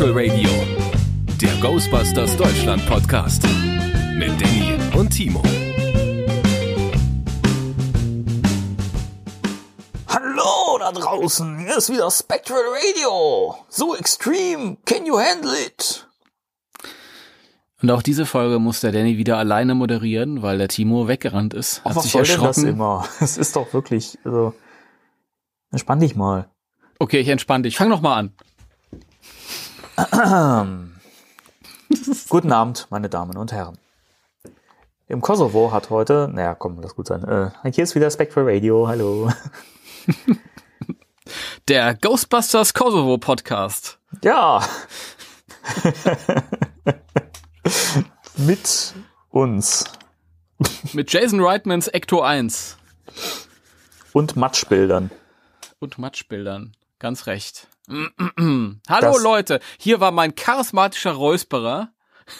Spectral Radio, der Ghostbusters Deutschland Podcast mit Danny und Timo. Hallo da draußen, hier ist wieder Spectral Radio. So extreme, can you handle it? Und auch diese Folge muss der Danny wieder alleine moderieren, weil der Timo weggerannt ist. Hat was sich soll erschrocken. denn das immer? Es ist doch wirklich, also, entspann dich mal. Okay, ich entspann dich. Fang noch mal an. Guten Abend, meine Damen und Herren. Im Kosovo hat heute, naja, komm, lass gut sein. Äh, hier ist wieder Spectral Radio, hallo. Der Ghostbusters Kosovo Podcast. Ja. Mit uns. Mit Jason Reitmans Ecto 1. Und Matschbildern. Und Matschbildern, ganz recht. Hallo das Leute, hier war mein charismatischer Räusperer.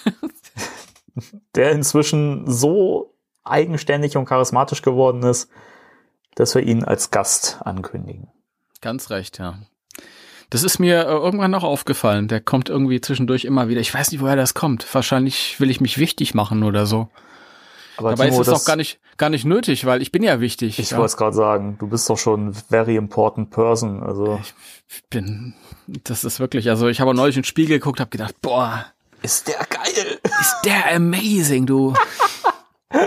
der inzwischen so eigenständig und charismatisch geworden ist, dass wir ihn als Gast ankündigen. Ganz recht, ja. Das ist mir äh, irgendwann noch aufgefallen. Der kommt irgendwie zwischendurch immer wieder. Ich weiß nicht, woher das kommt. Wahrscheinlich will ich mich wichtig machen oder so. Aber Dabei Timo, ist es auch gar nicht, gar nicht nötig, weil ich bin ja wichtig. Ich ja. wollte es gerade sagen, du bist doch schon very important person. Also ich bin, das ist wirklich, also ich habe neulich in den Spiegel geguckt, habe gedacht, boah, ist der geil, ist der amazing, du.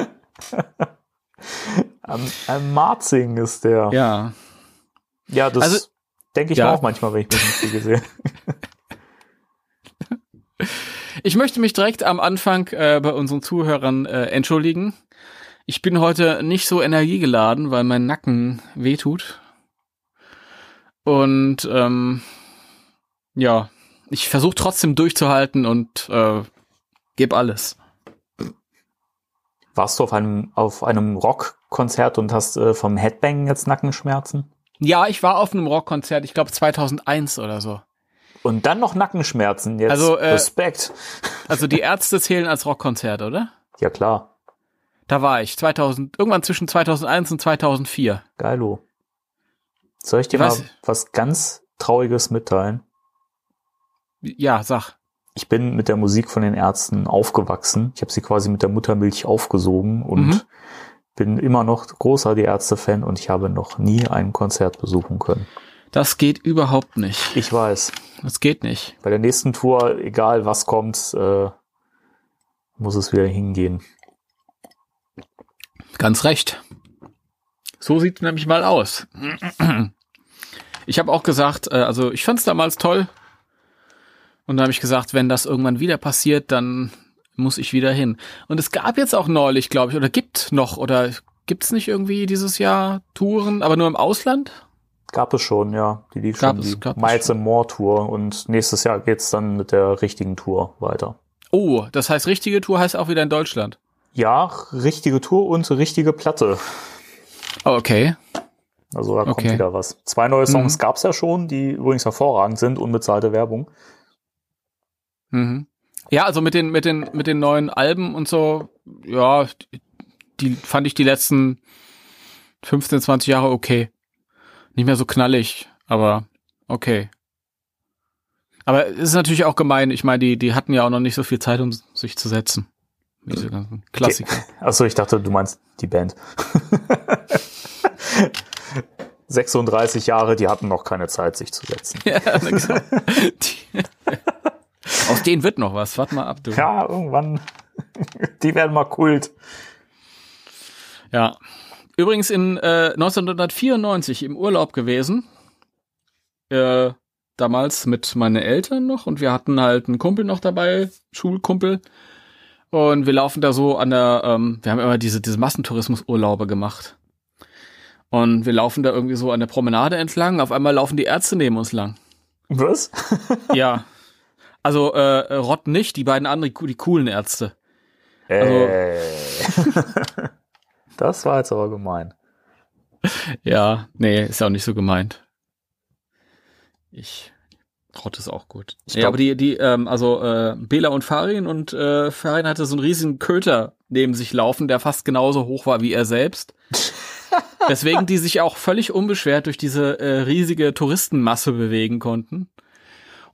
Am, am Marzing ist der. Ja. Ja, das also, denke ich ja. auch manchmal, wenn ich mich im Spiegel sehe. Ich möchte mich direkt am Anfang äh, bei unseren Zuhörern äh, entschuldigen. Ich bin heute nicht so energiegeladen, weil mein Nacken wehtut. Und ähm, ja, ich versuche trotzdem durchzuhalten und äh, gebe alles. Warst du auf einem auf einem Rockkonzert und hast äh, vom Headbang jetzt Nackenschmerzen? Ja, ich war auf einem Rockkonzert, ich glaube 2001 oder so. Und dann noch Nackenschmerzen. Jetzt also, äh, Respekt. Also die Ärzte zählen als Rockkonzert, oder? Ja, klar. Da war ich 2000 irgendwann zwischen 2001 und 2004. Geilo. Soll ich dir ich mal was ganz Trauriges mitteilen? Ja, sag. Ich bin mit der Musik von den Ärzten aufgewachsen. Ich habe sie quasi mit der Muttermilch aufgesogen und mhm. bin immer noch großer Die Ärzte-Fan und ich habe noch nie ein Konzert besuchen können. Das geht überhaupt nicht. Ich weiß. Das geht nicht. Bei der nächsten Tour, egal was kommt, äh, muss es wieder hingehen. Ganz recht. So sieht es nämlich mal aus. Ich habe auch gesagt, äh, also ich fand es damals toll. Und da habe ich gesagt, wenn das irgendwann wieder passiert, dann muss ich wieder hin. Und es gab jetzt auch neulich, glaube ich, oder gibt noch, oder gibt es nicht irgendwie dieses Jahr Touren, aber nur im Ausland? Gab es schon, ja. Die lief gab schon, es, die Miles and More Tour und nächstes Jahr geht's dann mit der richtigen Tour weiter. Oh, das heißt, richtige Tour heißt auch wieder in Deutschland? Ja, richtige Tour und richtige Platte. Okay. Also da okay. kommt wieder was. Zwei neue Songs mhm. gab's ja schon, die übrigens hervorragend sind, unbezahlte Werbung. Mhm. Ja, also mit den, mit den, mit den neuen Alben und so, ja, die fand ich die letzten 15, 20 Jahre okay. Nicht mehr so knallig, aber okay. Aber es ist natürlich auch gemein. Ich meine, die, die hatten ja auch noch nicht so viel Zeit, um sich zu setzen. Diese ganzen Klassiker. Achso, ich dachte, du meinst die Band. 36 Jahre, die hatten noch keine Zeit, sich zu setzen. Ja, genau. Aus denen wird noch was. Warte mal ab, du. Ja, irgendwann. Die werden mal Kult. Ja. Übrigens in äh, 1994 im Urlaub gewesen. Äh, damals mit meinen Eltern noch und wir hatten halt einen Kumpel noch dabei, Schulkumpel. Und wir laufen da so an der, ähm, wir haben immer diese, diese Massentourismusurlaube gemacht. Und wir laufen da irgendwie so an der Promenade entlang. Auf einmal laufen die Ärzte neben uns lang. Was? ja. Also äh, Rott nicht, die beiden anderen, die coolen Ärzte. Also, äh. Das war jetzt aber gemein. Ja, nee, ist ja auch nicht so gemeint. Ich Trott ist auch gut. Ich ja, aber die, die, ähm, also äh, Bela und Farin und äh, Farin hatte so einen riesigen Köter neben sich laufen, der fast genauso hoch war wie er selbst. Deswegen die sich auch völlig unbeschwert durch diese äh, riesige Touristenmasse bewegen konnten.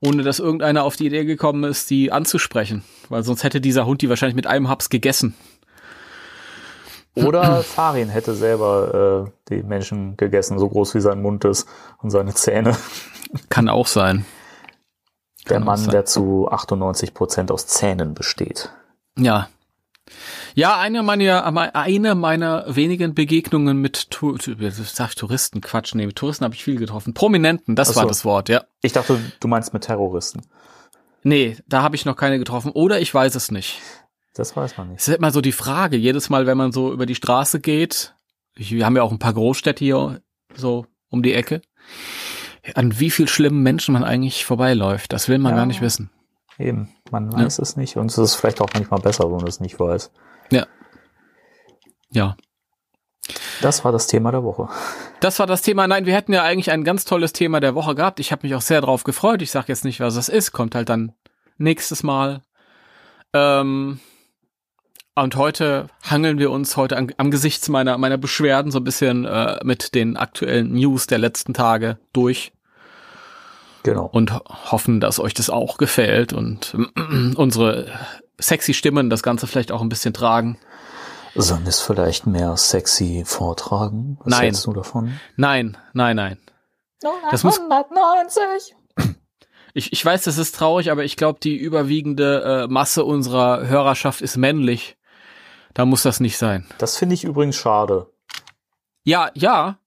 ohne dass irgendeiner auf die Idee gekommen ist, die anzusprechen. Weil sonst hätte dieser Hund die wahrscheinlich mit einem Haps gegessen. Oder Farin hätte selber äh, die Menschen gegessen, so groß wie sein Mund ist und seine Zähne. Kann auch sein. Der Kann auch Mann, sein. der zu 98 Prozent aus Zähnen besteht. Ja. Ja, eine meiner, eine meiner wenigen Begegnungen mit Tu- Tu- sag ich Touristen, Quatsch, nee, mit Touristen habe ich viel getroffen. Prominenten, das Ach war so. das Wort, ja. Ich dachte, du meinst mit Terroristen. Nee, da habe ich noch keine getroffen. Oder ich weiß es nicht. Das weiß man nicht. Es ist immer so die Frage, jedes Mal, wenn man so über die Straße geht, wir haben ja auch ein paar Großstädte hier so um die Ecke, an wie viel schlimmen Menschen man eigentlich vorbeiläuft. Das will man Ja. gar nicht wissen. Eben, man Ja. weiß es nicht und es ist vielleicht auch manchmal besser, wenn man es nicht weiß. Ja. Das war das Thema der Woche. Das war das Thema. Nein, wir hätten ja eigentlich ein ganz tolles Thema der Woche gehabt. Ich habe mich auch sehr drauf gefreut. Ich sage jetzt nicht, was es ist. Kommt halt dann nächstes Mal. Ähm, und heute hangeln wir uns heute am, am Gesicht meiner, meiner Beschwerden so ein bisschen äh, mit den aktuellen News der letzten Tage durch Genau. und ho- hoffen, dass euch das auch gefällt und unsere sexy Stimmen das Ganze vielleicht auch ein bisschen tragen. Sollen wir es vielleicht mehr sexy vortragen? Was Nein. hältst du davon? Nein, nein, nein. Das muss- 190. Ich, ich weiß, das ist traurig, aber ich glaube, die überwiegende äh, Masse unserer Hörerschaft ist männlich. Da muss das nicht sein. Das finde ich übrigens schade. Ja, ja.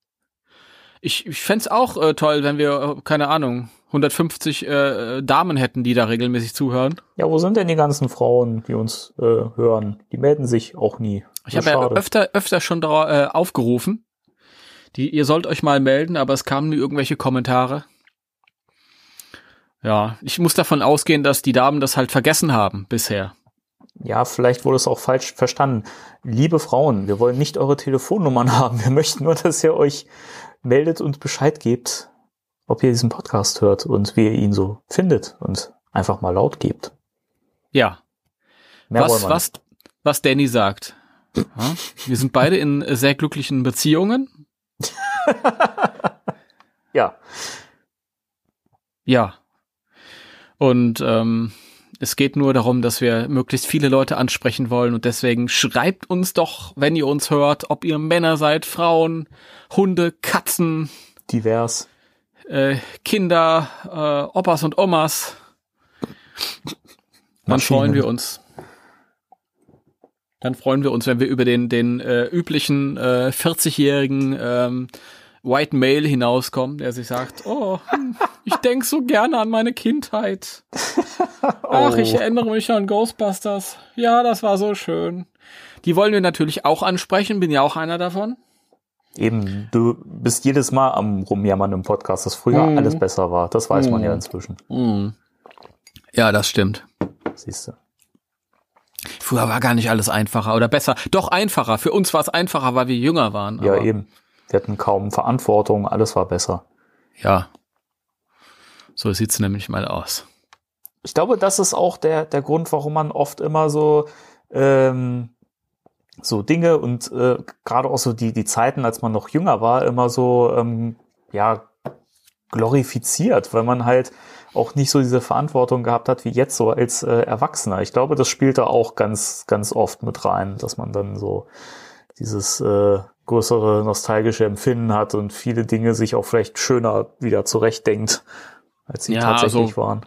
Ich, ich fänd's auch äh, toll, wenn wir, äh, keine Ahnung, 150 äh, Damen hätten, die da regelmäßig zuhören. Ja, wo sind denn die ganzen Frauen, die uns äh, hören? Die melden sich auch nie. Ich habe ja öfter, öfter schon dara- äh, aufgerufen. Die, ihr sollt euch mal melden, aber es kamen nie irgendwelche Kommentare. Ja, ich muss davon ausgehen, dass die Damen das halt vergessen haben bisher. Ja, vielleicht wurde es auch falsch verstanden. Liebe Frauen, wir wollen nicht eure Telefonnummern haben. Wir möchten nur, dass ihr euch meldet und Bescheid gebt, ob ihr diesen Podcast hört und wie ihr ihn so findet und einfach mal laut gebt. Ja, Mehr was, was, was Danny sagt. Ja, wir sind beide in sehr glücklichen Beziehungen. Ja, Ja. Und ähm, es geht nur darum, dass wir möglichst viele Leute ansprechen wollen und deswegen schreibt uns doch, wenn ihr uns hört, ob ihr Männer seid, Frauen, Hunde, Katzen, divers. äh, Kinder, äh, Opas und Omas. Dann Maschinen. freuen wir uns. Dann freuen wir uns, wenn wir über den, den äh, üblichen äh, 40-jährigen ähm, White Male hinauskommen, der sich sagt, oh, hm, ich denk so gerne an meine Kindheit. Ach, ich Oh. erinnere mich an Ghostbusters. Ja, das war so schön. Die wollen wir natürlich auch ansprechen, bin ja auch einer davon. Eben, du bist jedes Mal am Rumjammern im Podcast, dass früher Mhm. alles besser war. Das weiß man Mhm. ja inzwischen. Ja, das stimmt. Siehst du. Früher war gar nicht alles einfacher oder besser. Doch einfacher. Für uns war es einfacher, weil wir jünger waren. Ja, eben. Wir hatten kaum Verantwortung, alles war besser. Ja. So sieht's nämlich mal aus. Ich glaube, das ist auch der, der Grund, warum man oft immer so, ähm, so Dinge und äh, gerade auch so die, die Zeiten, als man noch jünger war, immer so, ähm, ja, glorifiziert, weil man halt auch nicht so diese Verantwortung gehabt hat wie jetzt so als äh, Erwachsener. Ich glaube, das spielt da auch ganz, ganz oft mit rein, dass man dann so dieses äh, größere nostalgische Empfinden hat und viele Dinge sich auch vielleicht schöner wieder zurechtdenkt, als sie Ja, tatsächlich also- waren.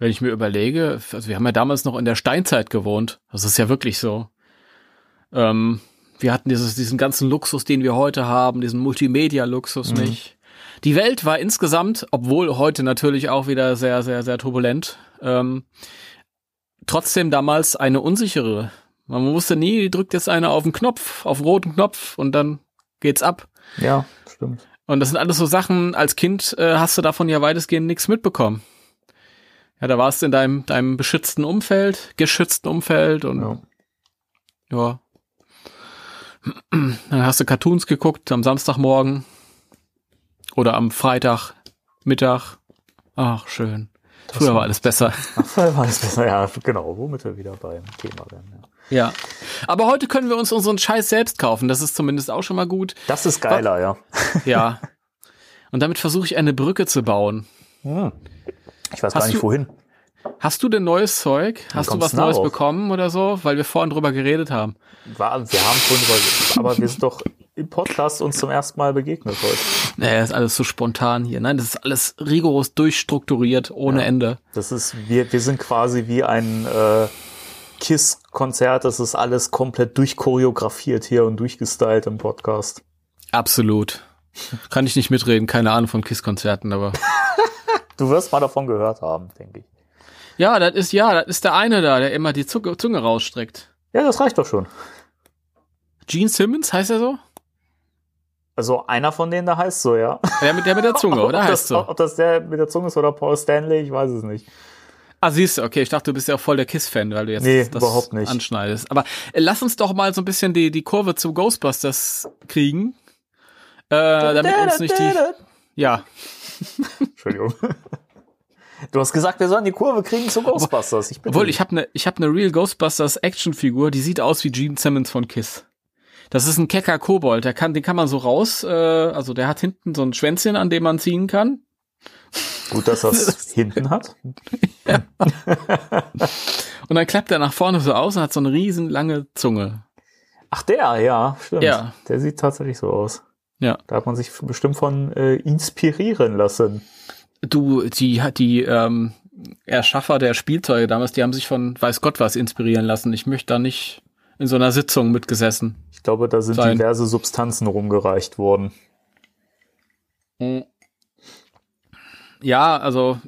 Wenn ich mir überlege, also wir haben ja damals noch in der Steinzeit gewohnt. Das ist ja wirklich so. Ähm, wir hatten dieses, diesen ganzen Luxus, den wir heute haben, diesen Multimedia-Luxus Mhm. nicht. Die Welt war insgesamt, obwohl heute natürlich auch wieder sehr, sehr, sehr turbulent, ähm, trotzdem damals eine unsichere. Man wusste nie, drückt jetzt einer auf den Knopf, auf den roten Knopf und dann geht's ab. Ja, stimmt. Und das sind alles so Sachen, als Kind äh, hast du davon ja weitestgehend nichts mitbekommen. Ja, da warst du in deinem, deinem beschützten Umfeld, geschützten Umfeld und Ja. ja. Dann hast du Cartoons geguckt am Samstagmorgen oder am Freitag, Mittag. Ach, schön. Früher war alles besser. Ach, vorher war es besser. Ja, genau, womit wir wieder beim Thema werden. Ja. Ja. Aber heute können wir uns unseren Scheiß selbst kaufen. Das ist zumindest auch schon mal gut. Das ist geiler, ja. Ja. Und damit versuche ich eine Brücke zu bauen. Hm. Ich weiß Hast gar nicht, du- wohin. Hast du denn neues Zeug? Hast du was Neues drauf? bekommen oder so? Weil wir vorhin drüber geredet haben. War, wir haben vorhin über, aber wir sind doch im Podcast uns zum ersten Mal begegnet heute. Naja, ist alles so spontan hier. Nein, das ist alles rigoros durchstrukturiert, ohne Ja. Ende. Das ist, wir, wir sind quasi wie ein äh, KISS-Konzert. Das ist alles komplett durchchoreografiert hier und durchgestylt im Podcast. Absolut. Kann ich nicht mitreden, keine Ahnung von KISS-Konzerten, aber. Du wirst mal davon gehört haben, denke ich. Ja, das ist, ja, das ist der eine da, der immer die Zunge, rausstreckt. Ja, das reicht doch schon. Gene Simmons, heißt er so? Also einer von denen, der heißt so, ja. Der mit der, mit der Zunge, oder? ob, Heißt das, so. ob das der mit der Zunge ist oder Paul Stanley, ich weiß es nicht. Ah, siehst du, okay, ich dachte, du bist ja auch voll der KISS-Fan, weil du jetzt Nee, das überhaupt nicht. anschneidest. Aber äh, lass uns doch mal so ein bisschen die, die Kurve zu Ghostbusters kriegen. Äh, damit uns nicht die. Ja, Entschuldigung. Du hast gesagt, wir sollen die Kurve kriegen zu Ghostbusters. Ich bitte obwohl ich habe eine ich habe eine Real Ghostbusters Actionfigur, die sieht aus wie Gene Simmons von Kiss. Das ist ein kecker Kobold, der kann den kann man so raus, äh, also der hat hinten so ein Schwänzchen, an dem man ziehen kann. Gut, dass das hinten hat. Und dann klappt er nach vorne so aus und hat so eine riesen lange Zunge. Ach, der, ja, stimmt. Ja. Der sieht tatsächlich so aus. Ja. Da hat man sich bestimmt von äh, inspirieren lassen. Du, die hat die ähm, Erschaffer der Spielzeuge damals, die haben sich von weiß Gott was inspirieren lassen. Ich möchte da nicht in so einer Sitzung mitgesessen. Ich glaube, da sind Sein. diverse Substanzen rumgereicht worden. Ja, also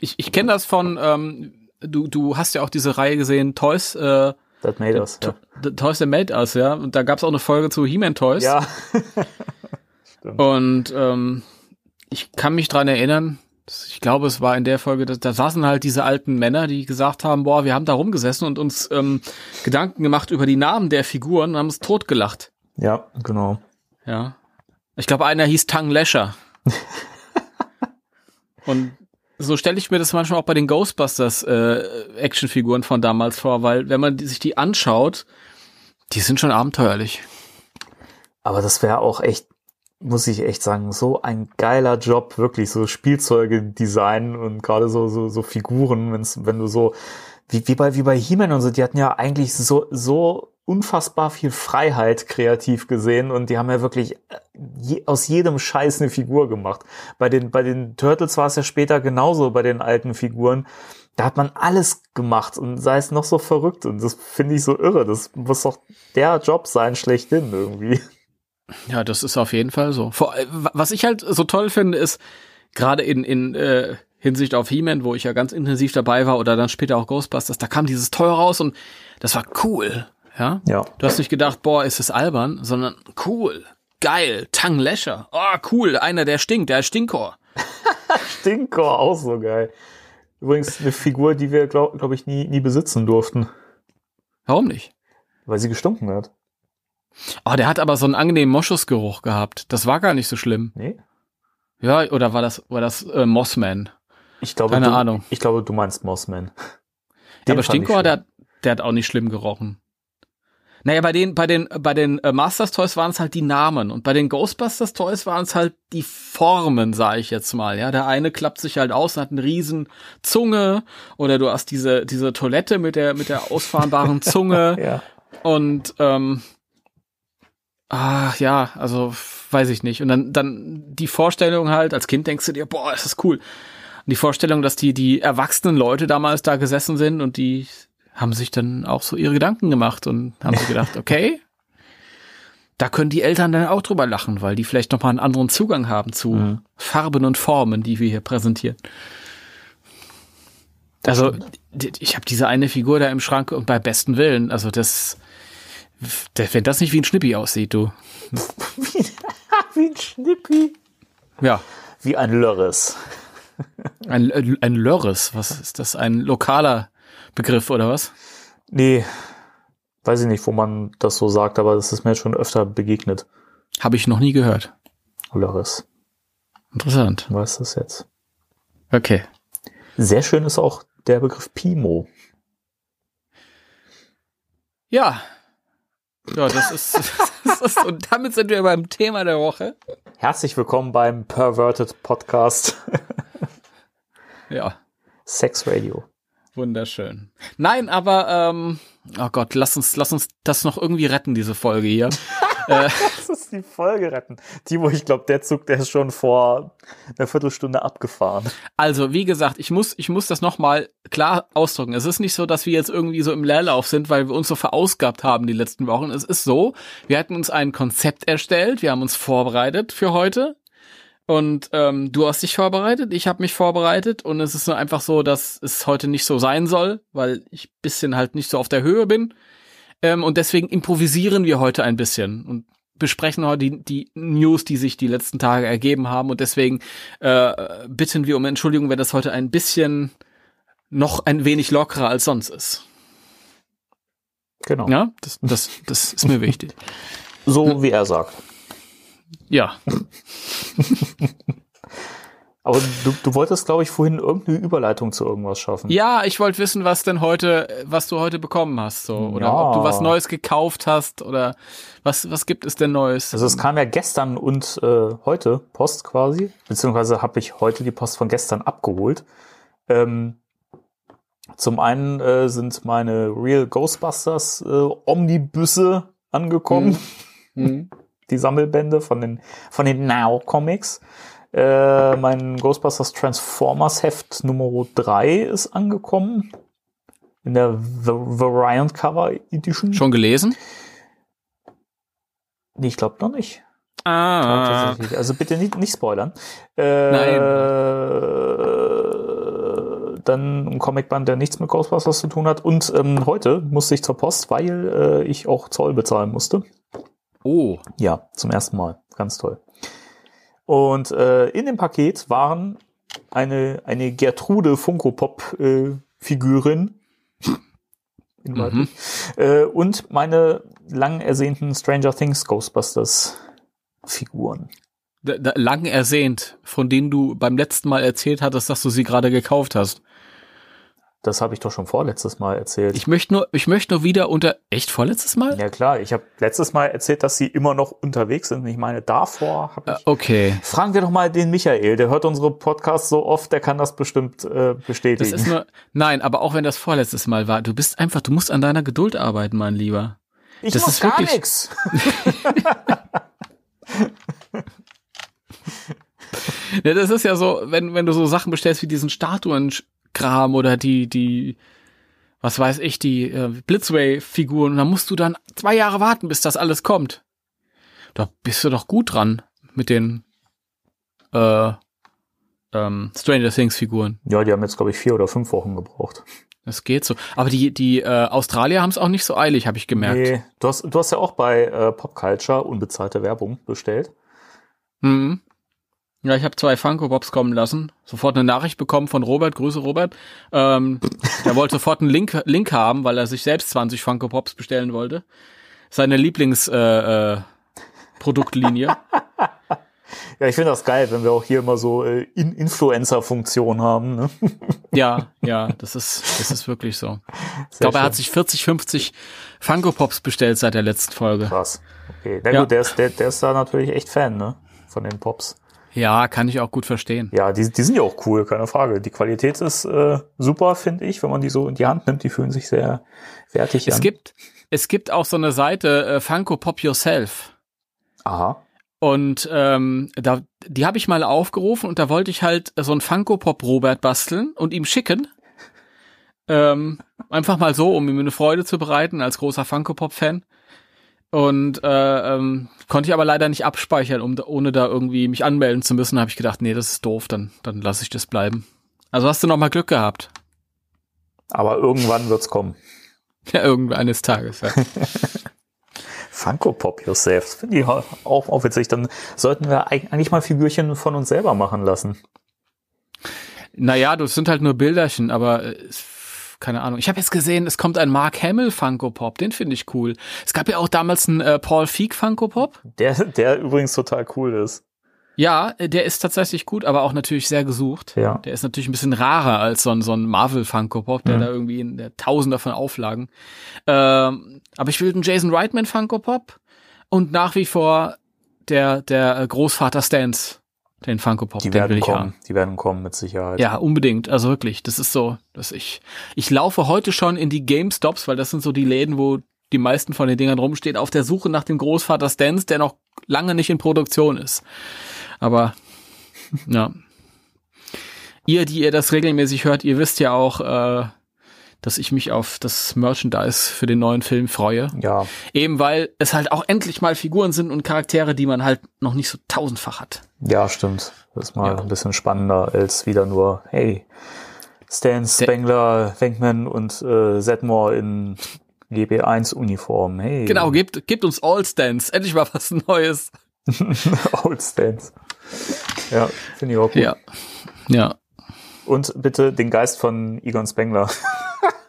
ich, ich kenne das von, ähm, du, du hast ja auch diese Reihe gesehen, Toys, äh, That made us. Ja. The Toys That Made Us, ja. Und da gab es auch eine Folge zu He-Man Toys. ja. Und ähm, ich kann mich dran erinnern, ich glaube, es war in der Folge, da, da saßen halt diese alten Männer, die gesagt haben, boah, wir haben da rumgesessen und uns ähm, Gedanken gemacht über die Namen der Figuren und haben uns totgelacht. ja, genau. Ja. Ich glaube, einer hieß Tang Lesher. und so stelle ich mir das manchmal auch bei den Ghostbusters äh, Actionfiguren von damals vor, weil wenn man sich die anschaut, die sind schon abenteuerlich. Aber das wäre auch echt, muss ich echt sagen, so ein geiler Job, wirklich so Spielzeuge designen und gerade so, so, so Figuren, wenn's, wenn du so, wie, wie bei, wie bei He-Man und so, die hatten ja eigentlich so, so unfassbar viel Freiheit kreativ gesehen und die haben ja wirklich äh, je, aus jedem Scheiß eine Figur gemacht. Bei den, bei den Turtles war es ja später genauso bei den alten Figuren. Da hat man alles gemacht und sei es noch so verrückt und das finde ich so irre. Das muss doch der Job sein, schlechthin irgendwie. Ja, das ist auf jeden Fall so. Vor, äh, was ich halt so toll finde, ist gerade in, in äh, Hinsicht auf He-Man, wo ich ja ganz intensiv dabei war, oder dann später auch Ghostbusters, da kam dieses Toy raus und das war cool. Ja. Ja. Du hast nicht gedacht, boah, ist das albern, sondern cool, geil, Tang Lesher, oh cool, einer der stinkt, der Stinkor. Stinkor, auch so geil. Übrigens eine Figur, die wir, glaube glaub ich, nie, nie besitzen durften, Warum nicht? weil sie gestunken hat. Oh, der hat aber so einen angenehmen Moschusgeruch gehabt. Das war gar nicht so schlimm. Nee? Ja, oder war das, war das äh, Mossman? Ich glaube, Keine du, Ahnung. Ich glaube, du meinst Mossman. Den aber Stinkor, der, der hat auch nicht schlimm gerochen. Naja, bei den, bei den, bei den äh, Masters Toys waren es halt die Namen und bei den Ghostbusters Toys waren es halt die Formen, sage ich jetzt mal. Ja, der eine klappt sich halt aus und hat eine riesen Zunge oder du hast diese, diese Toilette mit der, mit der ausfahrbaren Zunge Ja. und, ähm, ah, ja, also, weiß ich nicht. Und dann, dann die Vorstellung halt, als Kind denkst du dir, boah, ist das cool. Und die Vorstellung, dass die, die erwachsenen Leute damals da gesessen sind und die haben sich dann auch so ihre Gedanken gemacht und haben sich gedacht, okay, da können die Eltern dann auch drüber lachen, weil die vielleicht noch mal einen anderen Zugang haben zu Mhm. Farben und Formen, die wir hier präsentieren. Also, ich habe diese eine Figur da im Schrank und bei besten Willen, also das, wenn das nicht wie ein Schnippi aussieht, du. Wie ein Schnippi. Ja, Wie ein Lörres. ein, ein Lörres, was ist das? Ein lokaler Begriff oder was? Nee, weiß ich nicht, wo man das so sagt, aber das ist mir schon öfter begegnet. Habe ich noch nie gehört. Lörres. Interessant. Du weißt das jetzt. Okay. Sehr schön ist auch der Begriff Pimo. Ja. Ja, das ist, das ist, und damit sind wir beim Thema der Woche. Herzlich willkommen beim Perverted Podcast. Ja. Sex Radio. Wunderschön. Nein, aber ähm, oh Gott, lass uns, lass uns das noch irgendwie retten, diese Folge hier. äh, das ist die Folge retten. Timo, ich glaube, der Zug, der ist schon vor einer Viertelstunde abgefahren. Also, wie gesagt, ich muss, ich muss das nochmal klar ausdrücken. Es ist nicht so, dass wir jetzt irgendwie so im Leerlauf sind, weil wir uns so verausgabt haben die letzten Wochen. Es ist so, wir hatten uns ein Konzept erstellt, wir haben uns vorbereitet für heute. Und ähm, du hast dich vorbereitet, ich habe mich vorbereitet und es ist nur einfach so, dass es heute nicht so sein soll, weil ich bisschen halt nicht so auf der Höhe bin. Ähm, und deswegen improvisieren wir heute ein bisschen und besprechen heute die, die News, die sich die letzten Tage ergeben haben. Und deswegen äh, bitten wir um Entschuldigung, wenn das heute ein bisschen noch ein wenig lockerer als sonst ist. Genau. Ja, das, das, das ist mir wichtig. So wie er sagt. Ja. Aber du, du wolltest, glaube ich, vorhin irgendeine Überleitung zu irgendwas schaffen. Ja, ich wollte wissen, was denn heute, was du heute bekommen hast, so. Oder Ja. ob du was Neues gekauft hast oder was, was gibt es denn Neues? Also es kam ja gestern und äh, heute Post quasi, beziehungsweise habe ich heute die Post von gestern abgeholt. Ähm, zum einen äh, sind meine Real Ghostbusters äh, Omnibüsse angekommen, Hm. Die Sammelbände von den von den Now Comics. Äh, mein Ghostbusters Transformers Heft Nummer 3 ist angekommen. In der Va- Variant Cover Edition. Schon gelesen? Nee, ich glaube noch nicht. Ah, Tatsächlich. Also bitte nicht, nicht spoilern. Äh, Dann ein Comicband, der nichts mit Ghostbusters zu tun hat. Und ähm, heute musste ich zur Post, weil äh, ich auch Zoll bezahlen musste. Oh, Ja, zum ersten Mal. Ganz toll. Und äh, in dem Paket waren eine, eine Gertrude Funko Pop äh, Figurin. In Mhm. äh, und meine lang ersehnten Stranger Things Ghostbusters Figuren. da, lang ersehnt, von denen du beim letzten Mal erzählt hattest, dass du sie gerade gekauft hast. Das habe ich doch schon vorletztes Mal erzählt. Ich möchte nur, ich möchte nur wieder unter, echt vorletztes Mal? ja klar, ich habe letztes Mal erzählt, dass sie immer noch unterwegs sind. Ich meine, davor habe Äh, ich. Okay. Fragen wir doch mal den Michael, der hört unsere Podcasts so oft, der kann das bestimmt äh, Das bestätigen. ist nur, nein, aber auch wenn das vorletztes Mal war, du bist einfach, du musst an deiner Geduld arbeiten, mein Lieber. ich das mach ist gar wirklich- nichts. Ja, das ist ja so, wenn, wenn du so Sachen bestellst wie diesen Statuen-Kram oder die, die, was weiß ich, die äh, Blitzway-Figuren, dann musst du dann zwei Jahre warten, bis das alles kommt. Da bist du doch gut dran mit den äh, ähm, Stranger Things-Figuren. Ja, die haben jetzt, glaube ich, vier oder fünf Wochen gebraucht. Das geht so. Aber die, die äh, Australier haben es auch nicht so eilig, habe ich gemerkt. Nee, du hast, du hast ja auch bei äh, Pop Culture unbezahlte Werbung bestellt. Mhm. Ja, ich habe zwei Funko Pops kommen lassen. Sofort eine Nachricht bekommen von Robert. Grüße Robert. Ähm, der wollte sofort einen Link, Link haben, weil er sich selbst 20 Funko Pops bestellen wollte. Seine Lieblings äh, äh, Produktlinie. Ja, ich finde das geil, wenn wir auch hier immer so äh, In Influencer-Funktion haben. Ne? ja, ja, das ist das ist wirklich so. Ich Sehr glaube, er hat sich 40, 50 Funko Pops bestellt seit der letzten Folge. Krass. Okay, na Ja. gut, der ist, der, der ist da natürlich echt Fan, ne? Von den Pops. Ja, kann ich auch gut verstehen. Ja, die, die sind ja auch cool, keine Frage. Die Qualität ist äh, super, finde ich, wenn man die so in die Hand nimmt. Die fühlen sich sehr wertig Es an. gibt es gibt auch so eine Seite äh, Funko Pop Yourself. Aha. Und ähm, da, die habe ich mal aufgerufen und da wollte ich halt so ein Funko Pop Robert basteln und ihm schicken. Ähm, einfach mal so, um ihm eine Freude zu bereiten als großer Funko Pop Fan. Und äh, ähm, konnte ich aber leider nicht abspeichern, um ohne da irgendwie mich anmelden zu müssen. Habe ich gedacht, nee, das ist doof, dann dann lasse ich das bleiben. Also hast du noch mal Glück gehabt. Aber irgendwann wird's kommen. Ja, irgendeines Tages. Ja. Funko Pop Yourself. Finde ich auch, auch witzig. Dann sollten wir eig- eigentlich mal Figürchen von uns selber machen lassen. Naja, das sind halt nur Bilderchen, aber äh, es- keine Ahnung. Ich habe jetzt gesehen, es kommt ein Mark Hamill Funko Pop, den finde ich cool. Es gab ja auch damals einen äh, Paul Feig Funko Pop. Der, der übrigens total cool ist. Ja, äh, der ist tatsächlich gut, aber auch natürlich sehr gesucht. Ja. Der ist natürlich ein bisschen rarer als so ein, so ein Marvel Funko Pop, der Mhm. da irgendwie in der Tausender von Auflagen. Ähm, aber ich will einen Jason Reitman Funko Pop und nach wie vor der der äh, Großvater Stans Den Funko Pop, Die den will werden ich kommen. haben. Die werden kommen mit Sicherheit. Ja, unbedingt. Also wirklich, das ist so, dass ich, ich laufe heute schon in die GameStops, weil das sind so die Läden, wo die meisten von den Dingern rumstehen, auf der Suche nach dem Großvater Stans, der noch lange nicht in Produktion ist. Aber, ja. Ihr, die ihr das regelmäßig hört, ihr wisst ja auch, äh, dass ich mich auf das Merchandise für den neuen Film freue. Ja, Eben weil es halt auch endlich mal Figuren sind und Charaktere, die man halt noch nicht so tausendfach hat. ja, stimmt. Das ist mal Ja. ein bisschen spannender als wieder nur, hey, Stan Spengler, Venkman und äh, Zedmore in GB1-Uniform. Hey. Genau, gebt, gebt uns All Stans, endlich mal was Neues. Old Stans. Ja, finde ich auch gut. Ja. Ja. Und bitte den Geist von Egon Spengler.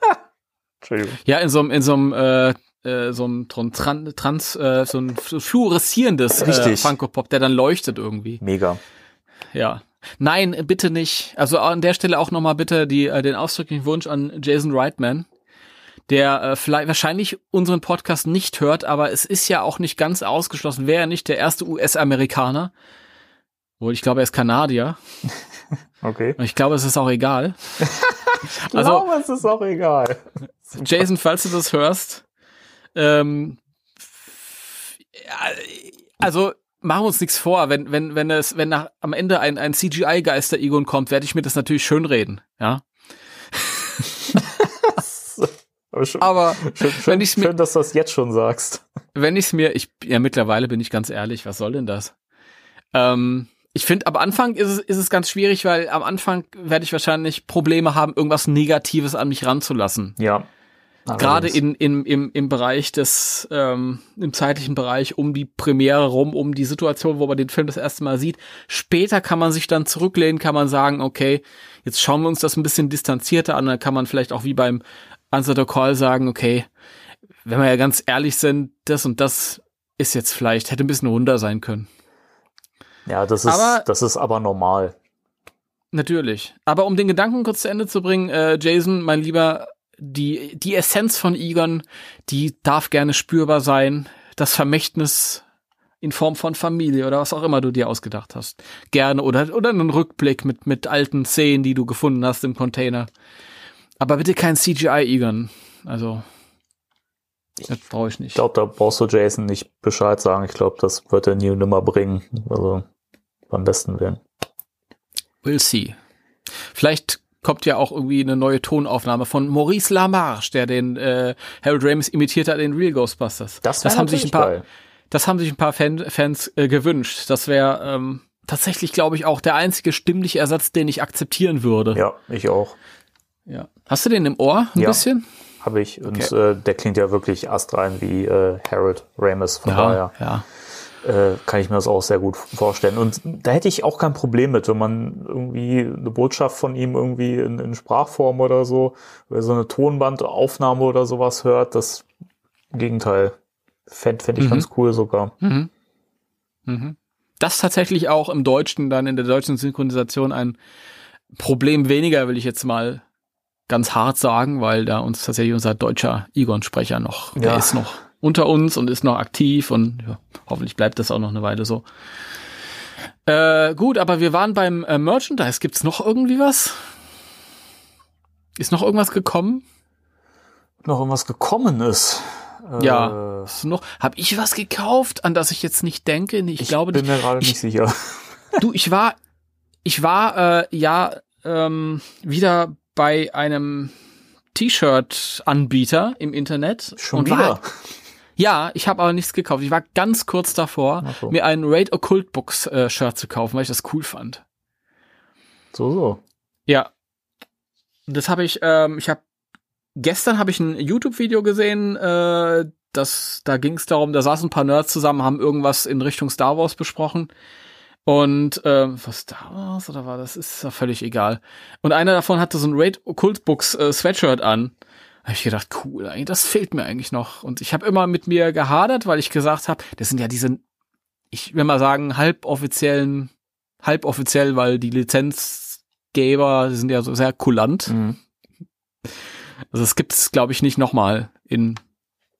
Entschuldigung. Ja, in so einem, in so einem, äh, äh, so einem Tran Tran- Trans, äh, so ein fluoreszierendes äh, Richtig. Funko Pop, der dann leuchtet irgendwie. Mega. Ja. Nein, bitte nicht. Also an der Stelle auch nochmal bitte die, äh, den ausdrücklichen Wunsch an Jason Reitman, der äh, vielleicht wahrscheinlich unseren Podcast nicht hört, aber es ist ja auch nicht ganz ausgeschlossen. Wäre er nicht der erste US-Amerikaner? Wohl, ich glaube, er ist Kanadier. Okay. Und ich glaube, es ist auch egal. Ich Also- glaube, es ist auch egal. Jason, falls du das hörst, ähm, also machen wir uns nichts vor, wenn wenn wenn es wenn nach, am Ende ein ein CGI Geister Egon kommt, werde ich mir das natürlich schönreden, ja. Aber schön, Aber schön, schön, wenn mir- schön, dass du das jetzt schon sagst. wenn ich es mir, ich ja mittlerweile bin ich ganz ehrlich, was soll denn das? Ähm, ich finde, am Anfang ist es, ist es ganz schwierig, weil am Anfang werde ich wahrscheinlich Probleme haben, irgendwas Negatives an mich ranzulassen. Ja. Gerade in, in, im, im Bereich des, ähm, im zeitlichen Bereich um die Premiere rum, um die Situation, wo man den Film das erste Mal sieht. Später kann man sich dann zurücklehnen, kann man sagen, okay, jetzt schauen wir uns das ein bisschen distanzierter an, dann kann man vielleicht auch wie beim Answer the Call sagen, okay, wenn wir ja ganz ehrlich sind, das und das ist jetzt vielleicht, hätte ein bisschen runder sein können. Ja, das ist, Aber- das ist aber normal. Natürlich. Aber um den Gedanken kurz zu Ende zu bringen, äh, Jason, mein Lieber, die, die Essenz von Egon, die darf gerne spürbar sein. Das Vermächtnis in Form von Familie oder was auch immer du dir ausgedacht hast. Gerne oder, oder einen Rückblick mit, mit alten Szenen, die du gefunden hast im Container. Aber bitte kein CGI Egon. Also, das brauche ich nicht. Ich glaube, da brauchst du Jason nicht Bescheid sagen. Ich glaube, das wird er nie und nimmer bringen. Also beim besten Willen. We'll see. Vielleicht kommt ja auch irgendwie eine neue Tonaufnahme von Maurice Lamarche, der den äh, Harold Ramis imitiert hat in Real Ghostbusters. Das, wär haben sich ein paar, geil. das haben sich ein paar Fan, Fans äh, gewünscht. Das wäre ähm, tatsächlich, glaube ich, auch der einzige stimmliche Ersatz, den ich akzeptieren würde. Ja, ich auch. Ja. Hast du den im Ohr ein Ja. bisschen? Habe ich. Und Okay. äh, der klingt ja wirklich astrein wie äh, Harold Ramis. Von daher ja. Äh, kann ich mir das auch sehr gut vorstellen. Und da hätte ich auch kein Problem mit, wenn man irgendwie eine Botschaft von ihm irgendwie in, in Sprachform oder so, oder so eine Tonbandaufnahme oder sowas hört. Das Gegenteil. Fände fänd ich Mhm. ganz cool sogar. Mhm. Mhm. Das tatsächlich auch im Deutschen, dann in der deutschen Synchronisation ein Problem weniger, will ich jetzt mal ganz hart sagen, weil da uns tatsächlich unser deutscher Egon-Sprecher noch, der Ja. ist noch unter uns und ist noch aktiv und ja, hoffentlich bleibt das auch noch eine Weile so. Äh, gut, aber wir waren beim äh, Merchandise. Gibt's noch irgendwie was? Ist noch irgendwas gekommen? Noch irgendwas gekommen ist. Ja. Äh, Ist noch, hab ich was gekauft, an das ich jetzt nicht denke? Ich, ich glaube bin mir gerade ich- nicht sicher. Du, ich war, ich war äh, ja ähm, wieder bei einem T-Shirt-Anbieter im Internet Schon und wieder. war ja, ich habe aber nichts gekauft. Ich war ganz kurz davor, so. mir ein Raid Occult Books äh, Shirt zu kaufen, weil ich das cool fand. So, so. Ja, das habe ich. Ähm, ich habe gestern habe ich ein YouTube-Video gesehen. Äh, das, da ging es darum, da saßen ein paar Nerds zusammen, haben irgendwas in Richtung Star Wars besprochen. Und ähm, was Star Wars oder war das? Ist ja völlig egal. Und einer davon hatte so ein Raid Occult Books äh, Sweatshirt an. Da habe ich gedacht, cool, das fehlt mir eigentlich noch. Und ich habe immer mit mir gehadert, weil ich gesagt habe, das sind ja diese, ich will mal sagen, halboffiziellen, halboffiziell, weil die Lizenzgeber die sind ja so sehr kulant. Mhm. Also es gibt es, glaube ich, nicht nochmal in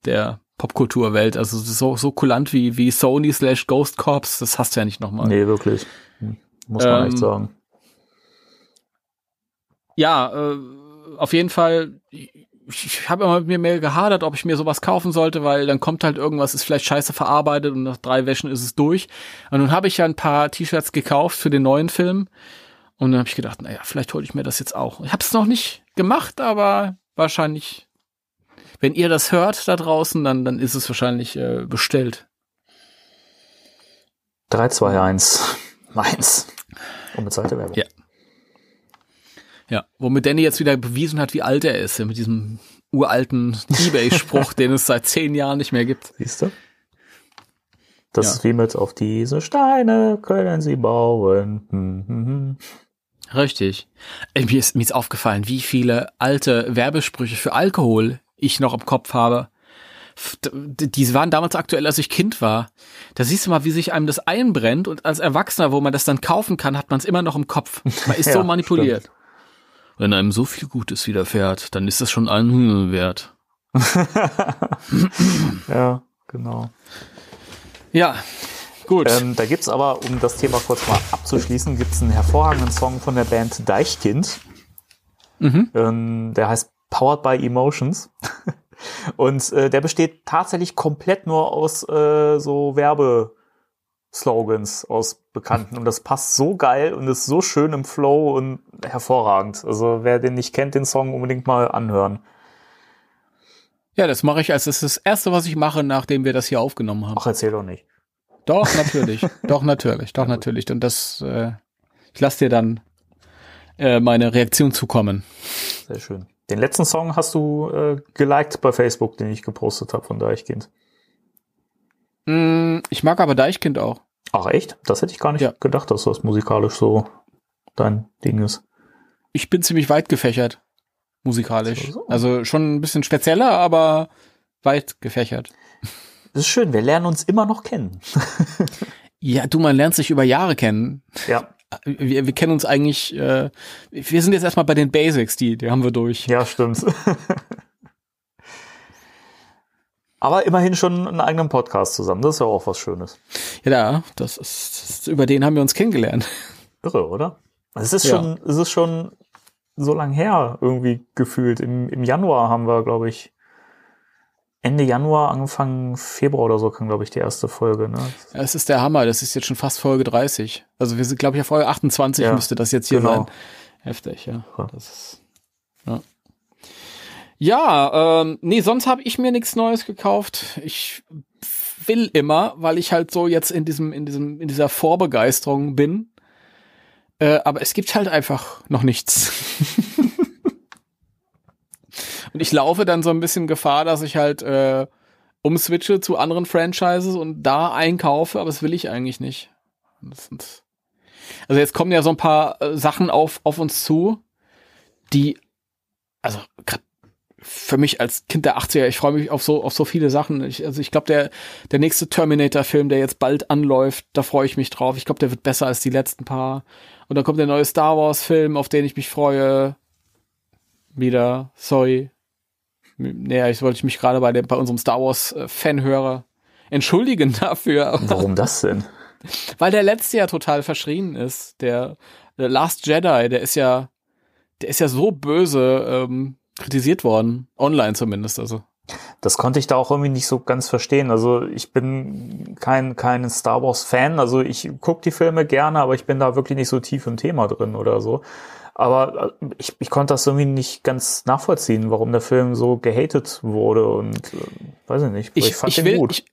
der Popkulturwelt. Also so, so kulant wie, wie Sony slash Ghost Corps, das hast du ja nicht nochmal. Nee, wirklich. Muss man Ähm, echt sagen. Ja, äh, auf jeden Fall. Ich, ich habe immer mit mir mehr gehadert, ob ich mir sowas kaufen sollte, weil dann kommt halt irgendwas, ist vielleicht scheiße verarbeitet und nach drei Wäschen ist es durch. Und nun habe ich ja ein paar T-Shirts gekauft für den neuen Film. Und dann habe ich gedacht, naja, vielleicht hole ich mir das jetzt auch. Ich habe es noch nicht gemacht, aber wahrscheinlich, wenn ihr das hört da draußen, dann, dann ist es wahrscheinlich äh, bestellt. 3, 2, 1. Meins. Unbezahlte Werbung. Ja. Ja, womit Danny jetzt wieder bewiesen hat, wie alt er ist, mit diesem uralten Ebay-Spruch, den es seit zehn Jahren nicht mehr gibt. Siehst du? Das Ja. ist wie mit auf diese Steine können sie bauen. Hm, hm, hm. Richtig. Mir ist, mir ist aufgefallen, wie viele alte Werbesprüche für Alkohol ich noch im Kopf habe. Die waren damals aktuell, als ich Kind war. Da siehst du mal, wie sich einem das einbrennt und als Erwachsener, wo man das dann kaufen kann, hat man es immer noch im Kopf. Man ist Ja, so manipuliert. Wenn einem so viel Gutes widerfährt, dann ist das schon ein Himmel wert. Ja, genau. Ja, gut. Ähm, da gibt's aber, um das Thema kurz mal abzuschließen, gibt's einen hervorragenden Song von der Band Deichkind. Mhm. Ähm, der heißt Powered by Emotions. Und äh, der besteht tatsächlich komplett nur aus äh, so Werbeslogans aus Bekannten. Und das passt so geil und ist so schön im Flow und hervorragend. Also wer den nicht kennt, den Song unbedingt mal anhören. Ja, das mache ich als das, ist das erste, was ich mache, nachdem wir das hier aufgenommen haben. Ach, erzähl doch nicht. Doch, natürlich. doch, natürlich. Doch, natürlich. Und das, äh, ich lasse dir dann äh, meine Reaktion zukommen. Sehr schön. Den letzten Song hast du äh, geliked bei Facebook, den ich gepostet habe von Deichkind. Mm, ich mag aber Deichkind auch. Ach echt? Das hätte ich gar nicht Ja. gedacht, dass das musikalisch so dein Ding ist. Ich bin ziemlich weit gefächert, musikalisch. So. Also schon ein bisschen spezieller, aber weit gefächert. Das ist schön, wir lernen uns immer noch kennen. Ja, du, man lernt sich über Jahre kennen. Ja, Wir, wir kennen uns eigentlich, äh, wir sind jetzt erstmal bei den Basics, die, die haben wir durch. ja, stimmt. Aber immerhin schon einen eigenen Podcast zusammen. Das ist ja auch was Schönes. Ja, da, das ist, das, über den haben wir uns kennengelernt. Irre, oder? Es ist Ja. schon, es ist schon so lang her, irgendwie gefühlt. Im, im Januar haben wir, glaube ich, Ende Januar, Anfang Februar oder so kam, glaube ich, die erste Folge. Ne? Ja, Es ist der Hammer, das ist jetzt schon fast Folge 30. Also wir sind, glaube ich, auf Folge 28 Ja, müsste das jetzt hier genau. sein. Heftig, ja. Ja. Das ist, ja. Ja, ähm, nee, sonst habe ich mir nichts Neues gekauft. Ich will immer, weil ich halt so jetzt in diesem, in diesem, in dieser Vorbegeisterung bin. Äh, aber es gibt halt einfach noch nichts. und ich laufe dann so ein bisschen Gefahr, dass ich halt äh, umswitche zu anderen Franchises und da einkaufe, aber das will ich eigentlich nicht. Also jetzt kommen ja so ein paar äh, Sachen auf, auf uns zu, die, also grad für mich als Kind der 80er, ich freue mich auf so, auf so viele Sachen. Ich, also ich glaube, der, der nächste Terminator-Film, der jetzt bald anläuft, da freue ich mich drauf. Ich glaube, der wird besser als die letzten paar. Und dann kommt der neue Star Wars-Film, auf den ich mich freue. Wieder, sorry. Naja, ich wollte mich gerade bei, dem- bei unserem Star Wars-Fanhörer entschuldigen dafür. Warum das denn? Weil der letzte ja total verschrien ist. Der, der Last Jedi, der ist ja, der ist ja so böse ähm, kritisiert worden. Online zumindest, also. Das konnte ich da auch irgendwie nicht so ganz verstehen. Also ich bin kein, kein Star Wars-Fan. Also ich gucke die Filme gerne, aber ich bin da wirklich nicht so tief im Thema drin oder so. Aber äh, ich, ich konnte das irgendwie nicht ganz nachvollziehen, warum der Film so gehatet wurde und äh, weiß ich nicht. Ich, ich fand ich den will, gut. ich,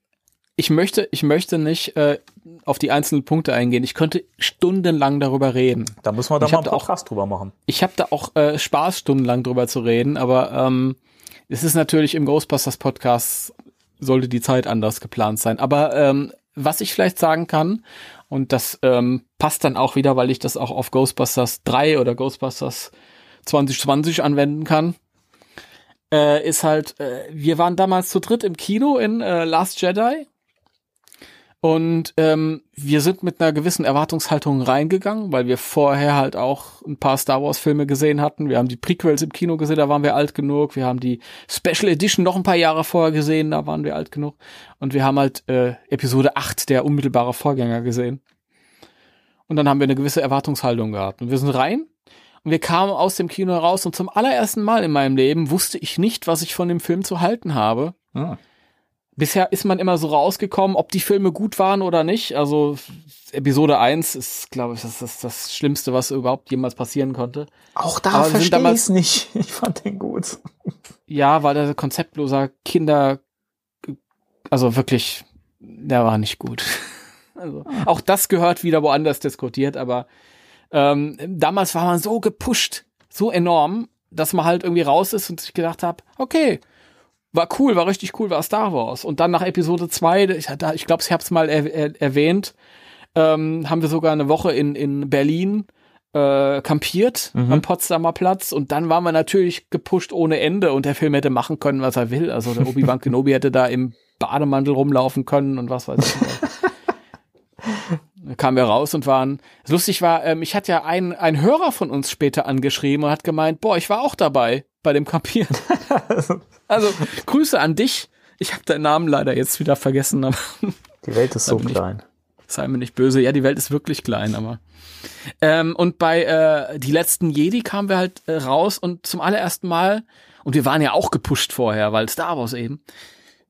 ich möchte, ich möchte nicht äh, auf die einzelnen Punkte eingehen. Ich könnte stundenlang darüber reden. da müssen wir da mal einen da auch- Podcast drüber machen. Ich habe da auch äh, Spaß, stundenlang drüber zu reden, aber ähm, es ist natürlich im Ghostbusters Podcast sollte die Zeit anders geplant sein. Aber ähm, was ich vielleicht sagen kann, und das ähm, passt dann auch wieder, weil ich das auch auf Ghostbusters 3 oder Ghostbusters 2020 anwenden kann, äh, ist halt, äh, wir waren damals zu dritt im Kino in äh, Last Jedi. Und ähm, wir sind mit einer gewissen Erwartungshaltung reingegangen, weil wir vorher halt auch ein paar Star Wars Filme gesehen hatten. Wir haben die Prequels im Kino gesehen, da waren wir alt genug. Wir haben die Special Edition noch ein paar Jahre vorher gesehen, da waren wir alt genug. Und wir haben halt äh, Episode 8, der unmittelbare Vorgänger, gesehen. Und dann haben wir eine gewisse Erwartungshaltung gehabt. Und wir sind rein und wir kamen aus dem Kino raus und zum allerersten Mal in meinem Leben wusste ich nicht, was ich von dem Film zu halten habe. Ah. Bisher ist man immer so rausgekommen, ob die Filme gut waren oder nicht. Also Episode 1 ist, glaube ich, das, das, das Schlimmste, was überhaupt jemals passieren konnte. Auch da Aber verstehe ich nicht. Ich fand den gut. Ja, weil der konzeptloser Kinder, also wirklich, der war nicht gut. Also, auch das gehört wieder woanders diskutiert, aber ähm, damals war man so gepusht, so enorm, dass man halt irgendwie raus ist und sich gedacht hat, okay, war cool, war richtig cool, war Star Wars. Und dann nach Episode 2, ich, ich glaube, ich habe es mal er, er, erwähnt, ähm, haben wir sogar eine Woche in, in Berlin äh, kampiert Mhm. am Potsdamer Platz und dann waren wir natürlich gepusht ohne Ende und der Film hätte machen können, was er will. Also der Obi-Wan Kenobi hätte da im Bademantel rumlaufen können und was weiß ich. Da kamen wir raus und waren, lustig war, ähm, ich hatte ja einen, ein Hörer von uns später angeschrieben und hat gemeint, boah, ich war auch dabei bei dem Kampieren. also Grüße an dich. Ich habe deinen Namen leider jetzt wieder vergessen, aber Die Welt ist so bin ich- klein. sei mir nicht böse. Ja, die Welt ist wirklich klein, aber. Ähm, und bei äh, die letzten Jedi kamen wir halt äh, raus und zum allerersten Mal, und wir waren ja auch gepusht vorher, weil Star Wars eben,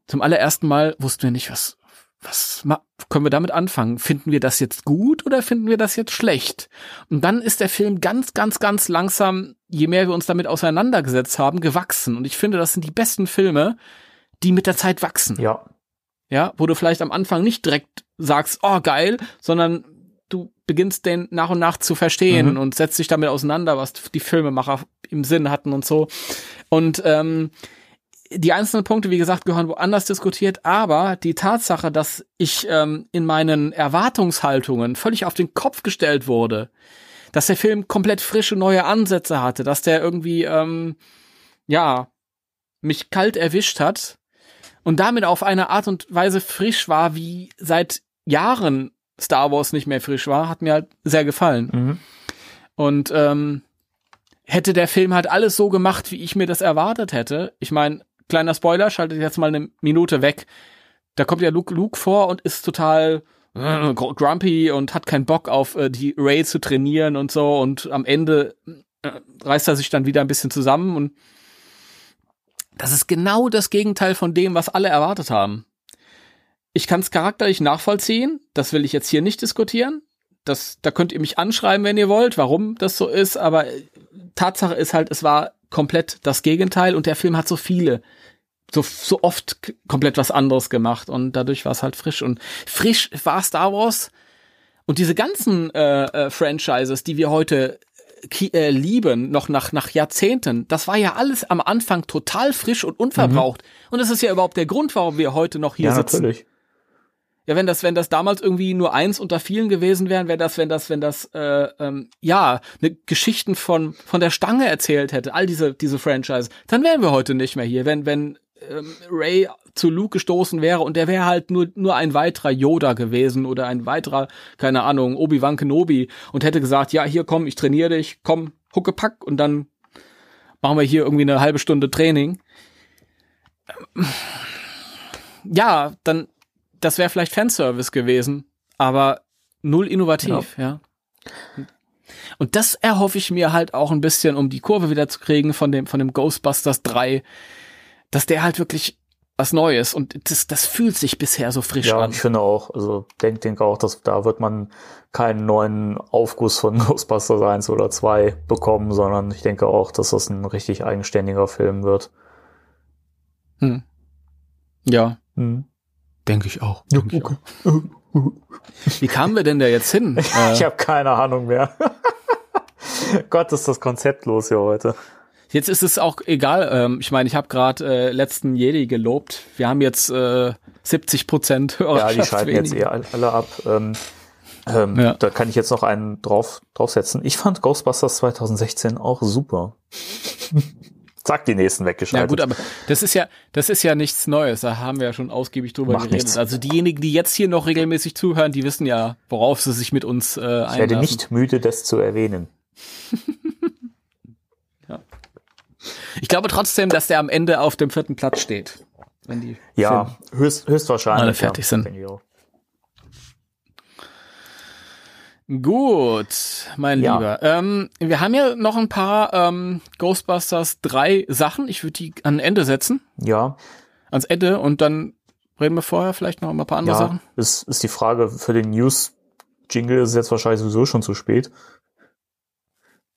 zum allerersten Mal wussten wir nicht, was, was können wir damit anfangen? Finden wir das jetzt gut oder finden wir das jetzt schlecht? Und dann ist der Film ganz, ganz, ganz langsam, je mehr wir uns damit auseinandergesetzt haben, gewachsen. Und ich finde, das sind die besten Filme, die mit der Zeit wachsen Ja. ja, wo du vielleicht am Anfang nicht direkt sagst, oh geil, sondern du beginnst den nach und nach zu verstehen Mhm. und setzt dich damit auseinander, was die Filmemacher im Sinn hatten und so. Und ähm, die einzelnen Punkte, wie gesagt, gehören woanders diskutiert, aber die Tatsache, dass ich ähm, in meinen Erwartungshaltungen völlig auf den Kopf gestellt wurde, dass der Film komplett frische neue Ansätze hatte, dass der irgendwie ähm, ja mich kalt erwischt hat und damit auf eine Art und Weise frisch war, wie seit Jahren Star Wars nicht mehr frisch war, hat mir halt sehr gefallen. Mhm. Und ähm, hätte der Film halt alles so gemacht, wie ich mir das erwartet hätte. Ich meine, kleiner Spoiler, schaltet jetzt mal eine Minute weg. Da kommt ja Luke, Luke vor und ist total äh, grumpy und hat keinen Bock auf äh, die Ray zu trainieren und so. Und am Ende äh, reißt er sich dann wieder ein bisschen zusammen und das ist genau das Gegenteil von dem, was alle erwartet haben. Ich kann es charakterlich nachvollziehen, das will ich jetzt hier nicht diskutieren. Das, da könnt ihr mich anschreiben, wenn ihr wollt, warum das so ist, aber äh, Tatsache ist halt, es war komplett das Gegenteil und der Film hat so viele, so, so oft komplett was anderes gemacht und dadurch war es halt frisch und frisch war Star Wars und diese ganzen äh, äh, Franchises, die wir heute ki- äh, lieben, noch nach, nach Jahrzehnten, das war ja alles am Anfang total frisch und unverbraucht. Und das ist ja überhaupt der Grund, warum wir heute noch hier Ja, sitzen. natürlich. Ja, wenn das, wenn das damals irgendwie nur eins unter vielen gewesen wären, wäre das, wenn das, wenn das, äh, ähm, ja, ne Geschichten von von der Stange erzählt hätte, all diese diese Franchise, dann wären wir heute nicht mehr hier. Wenn wenn ähm, Ray zu Luke gestoßen wäre und der wäre halt nur nur ein weiterer Yoda gewesen oder ein weiterer, keine Ahnung, Obi Wan Kenobi und hätte gesagt, ja, hier komm, ich trainiere dich, komm, Huckepack und dann machen wir hier irgendwie eine halbe Stunde Training. Ja, dann das wäre vielleicht Fanservice gewesen, aber null innovativ, ja. Und das erhoffe ich mir halt auch ein bisschen, um die Kurve wieder zu kriegen von dem, von dem Ghostbusters 3, dass der halt wirklich was Neues und das, das fühlt sich bisher so frisch Ja, an. ich finde auch, also denk, denke auch, dass da wird man keinen neuen Aufguss von Ghostbusters 1 oder 2 bekommen, sondern ich denke auch, dass das ein richtig eigenständiger Film wird. Hm. Ja, Hm. denke ich auch. Denk ich auch. Wie kamen wir denn da jetzt hin? Äh, Ich habe keine Ahnung mehr. Gott, ist das konzeptlos hier heute. Jetzt ist es auch egal. Ähm, ich meine, ich habe gerade äh, letzten Jedi gelobt. Wir haben jetzt äh, 70 Prozent Ja, die schalten jetzt eh all- alle ab. Ähm, ähm, Ja. Da kann ich jetzt noch einen drauf, draufsetzen. Ich fand Ghostbusters 2016 auch super. Zack, die nächsten Ja weggeschaltet. gut, aber das ist ja, das ist ja nichts Neues. Da haben wir ja schon ausgiebig drüber Macht geredet. nichts. Also diejenigen, die jetzt hier noch regelmäßig zuhören, die wissen ja, worauf sie sich mit uns äh, einlassen. ich werde nicht müde, das zu erwähnen. Ich glaube trotzdem, dass der am Ende auf dem vierten Platz steht. Wenn die Ja, höchst, höchstwahrscheinlich. Alle fertig ja, sind. Gut, mein Ja. Lieber. Ähm, wir haben ja noch ein paar ähm, Ghostbusters 3 Sachen. Ich würde die an Ende setzen, Ja, ans Ende und dann reden wir vorher vielleicht noch ein paar andere ja, Sachen. ist, ist die Frage, für den News-Jingle ist es jetzt wahrscheinlich sowieso schon zu spät.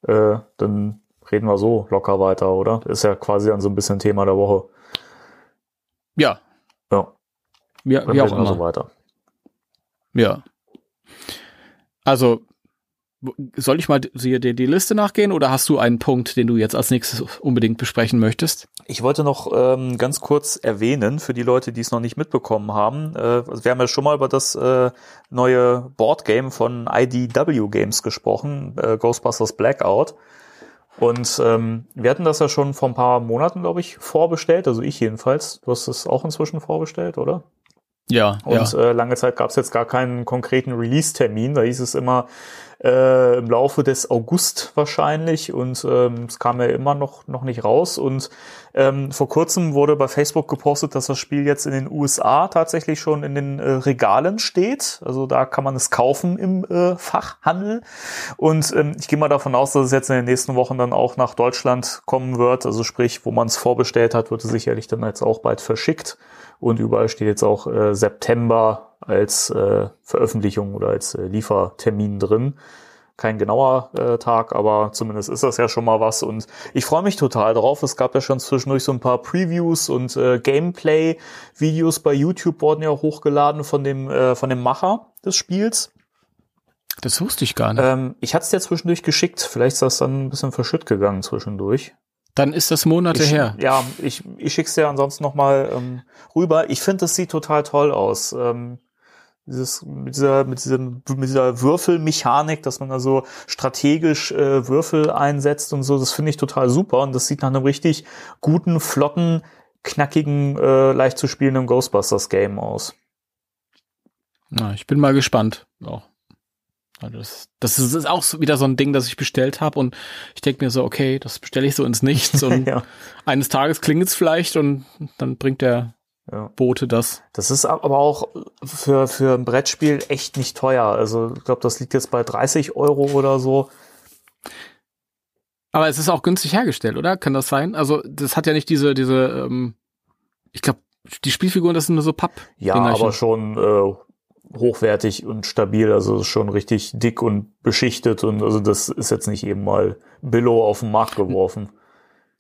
Äh, dann reden wir so locker weiter, oder? Ist ja quasi dann so ein bisschen Thema der Woche. Ja, Ja, wie, dann wie auch wir so immer. weiter. Ja. Also, soll ich mal dir die, die Liste nachgehen oder hast du einen Punkt, den du jetzt als nächstes unbedingt besprechen möchtest? Ich wollte noch ähm, ganz kurz erwähnen, für die Leute, die es noch nicht mitbekommen haben, äh, also wir haben ja schon mal über das äh, neue Boardgame von IDW Games gesprochen, äh, Ghostbusters Blackout. Und ähm, wir hatten das ja schon vor ein paar Monaten, glaube ich, vorbestellt, also ich jedenfalls. Du hast es auch inzwischen vorbestellt, oder? Ja, Und ja. äh, lange Zeit gab es jetzt gar keinen konkreten Release-Termin. Da hieß es immer äh, im Laufe des August wahrscheinlich und ähm, es kam ja immer noch, noch nicht raus. Und ähm, vor kurzem wurde bei Facebook gepostet, dass das Spiel jetzt in den USA tatsächlich schon in den äh, Regalen steht. Also da kann man es kaufen im äh, Fachhandel. Und ähm, ich gehe mal davon aus, dass es jetzt in den nächsten Wochen dann auch nach Deutschland kommen wird. Also sprich, wo man es vorbestellt hat, wird es sicherlich dann jetzt auch bald verschickt. Und überall steht jetzt auch äh, September als äh, Veröffentlichung oder als äh, Liefertermin drin. Kein genauer äh, Tag, aber zumindest ist das ja schon mal was. Und ich freue mich total drauf. Es gab ja schon zwischendurch so ein paar Previews und äh, Gameplay-Videos bei YouTube wurden ja hochgeladen von dem, äh, von dem Macher des Spiels. Das wusste ich gar nicht. Ähm, ich hatte es dir zwischendurch geschickt. Vielleicht ist das dann ein bisschen verschütt gegangen zwischendurch. Dann ist das Monate ich, her. Ja, ich, ich schick's dir ansonsten noch mal ähm, rüber. Ich finde, das sieht total toll aus. Ähm, dieses, mit dieser, mit diesem, mit dieser Würfelmechanik, dass man da so strategisch äh, Würfel einsetzt und so, das finde ich total super. Und das sieht nach einem richtig guten, flotten, knackigen, äh, leicht zu spielenden Ghostbusters-Game aus. Na, ich bin mal gespannt. Auch. Also das, das ist ist auch so wieder so ein Ding, das ich bestellt habe und ich denke mir so, okay, das bestelle ich so ins Nichts und ja, eines Tages klingelt es vielleicht und dann bringt der ja. Bote das. Das ist aber auch für, für ein Brettspiel echt nicht teuer. Also ich glaube, das liegt jetzt bei 30 Euro oder so. Aber es ist auch günstig hergestellt, oder? Kann das sein? Also das hat ja nicht diese, diese, ähm, ich glaube, die Spielfiguren, das sind nur so Papp. Ja, aber schon äh, hochwertig und stabil, also schon richtig dick und beschichtet und also das ist jetzt nicht eben mal Billo auf den Markt geworfen.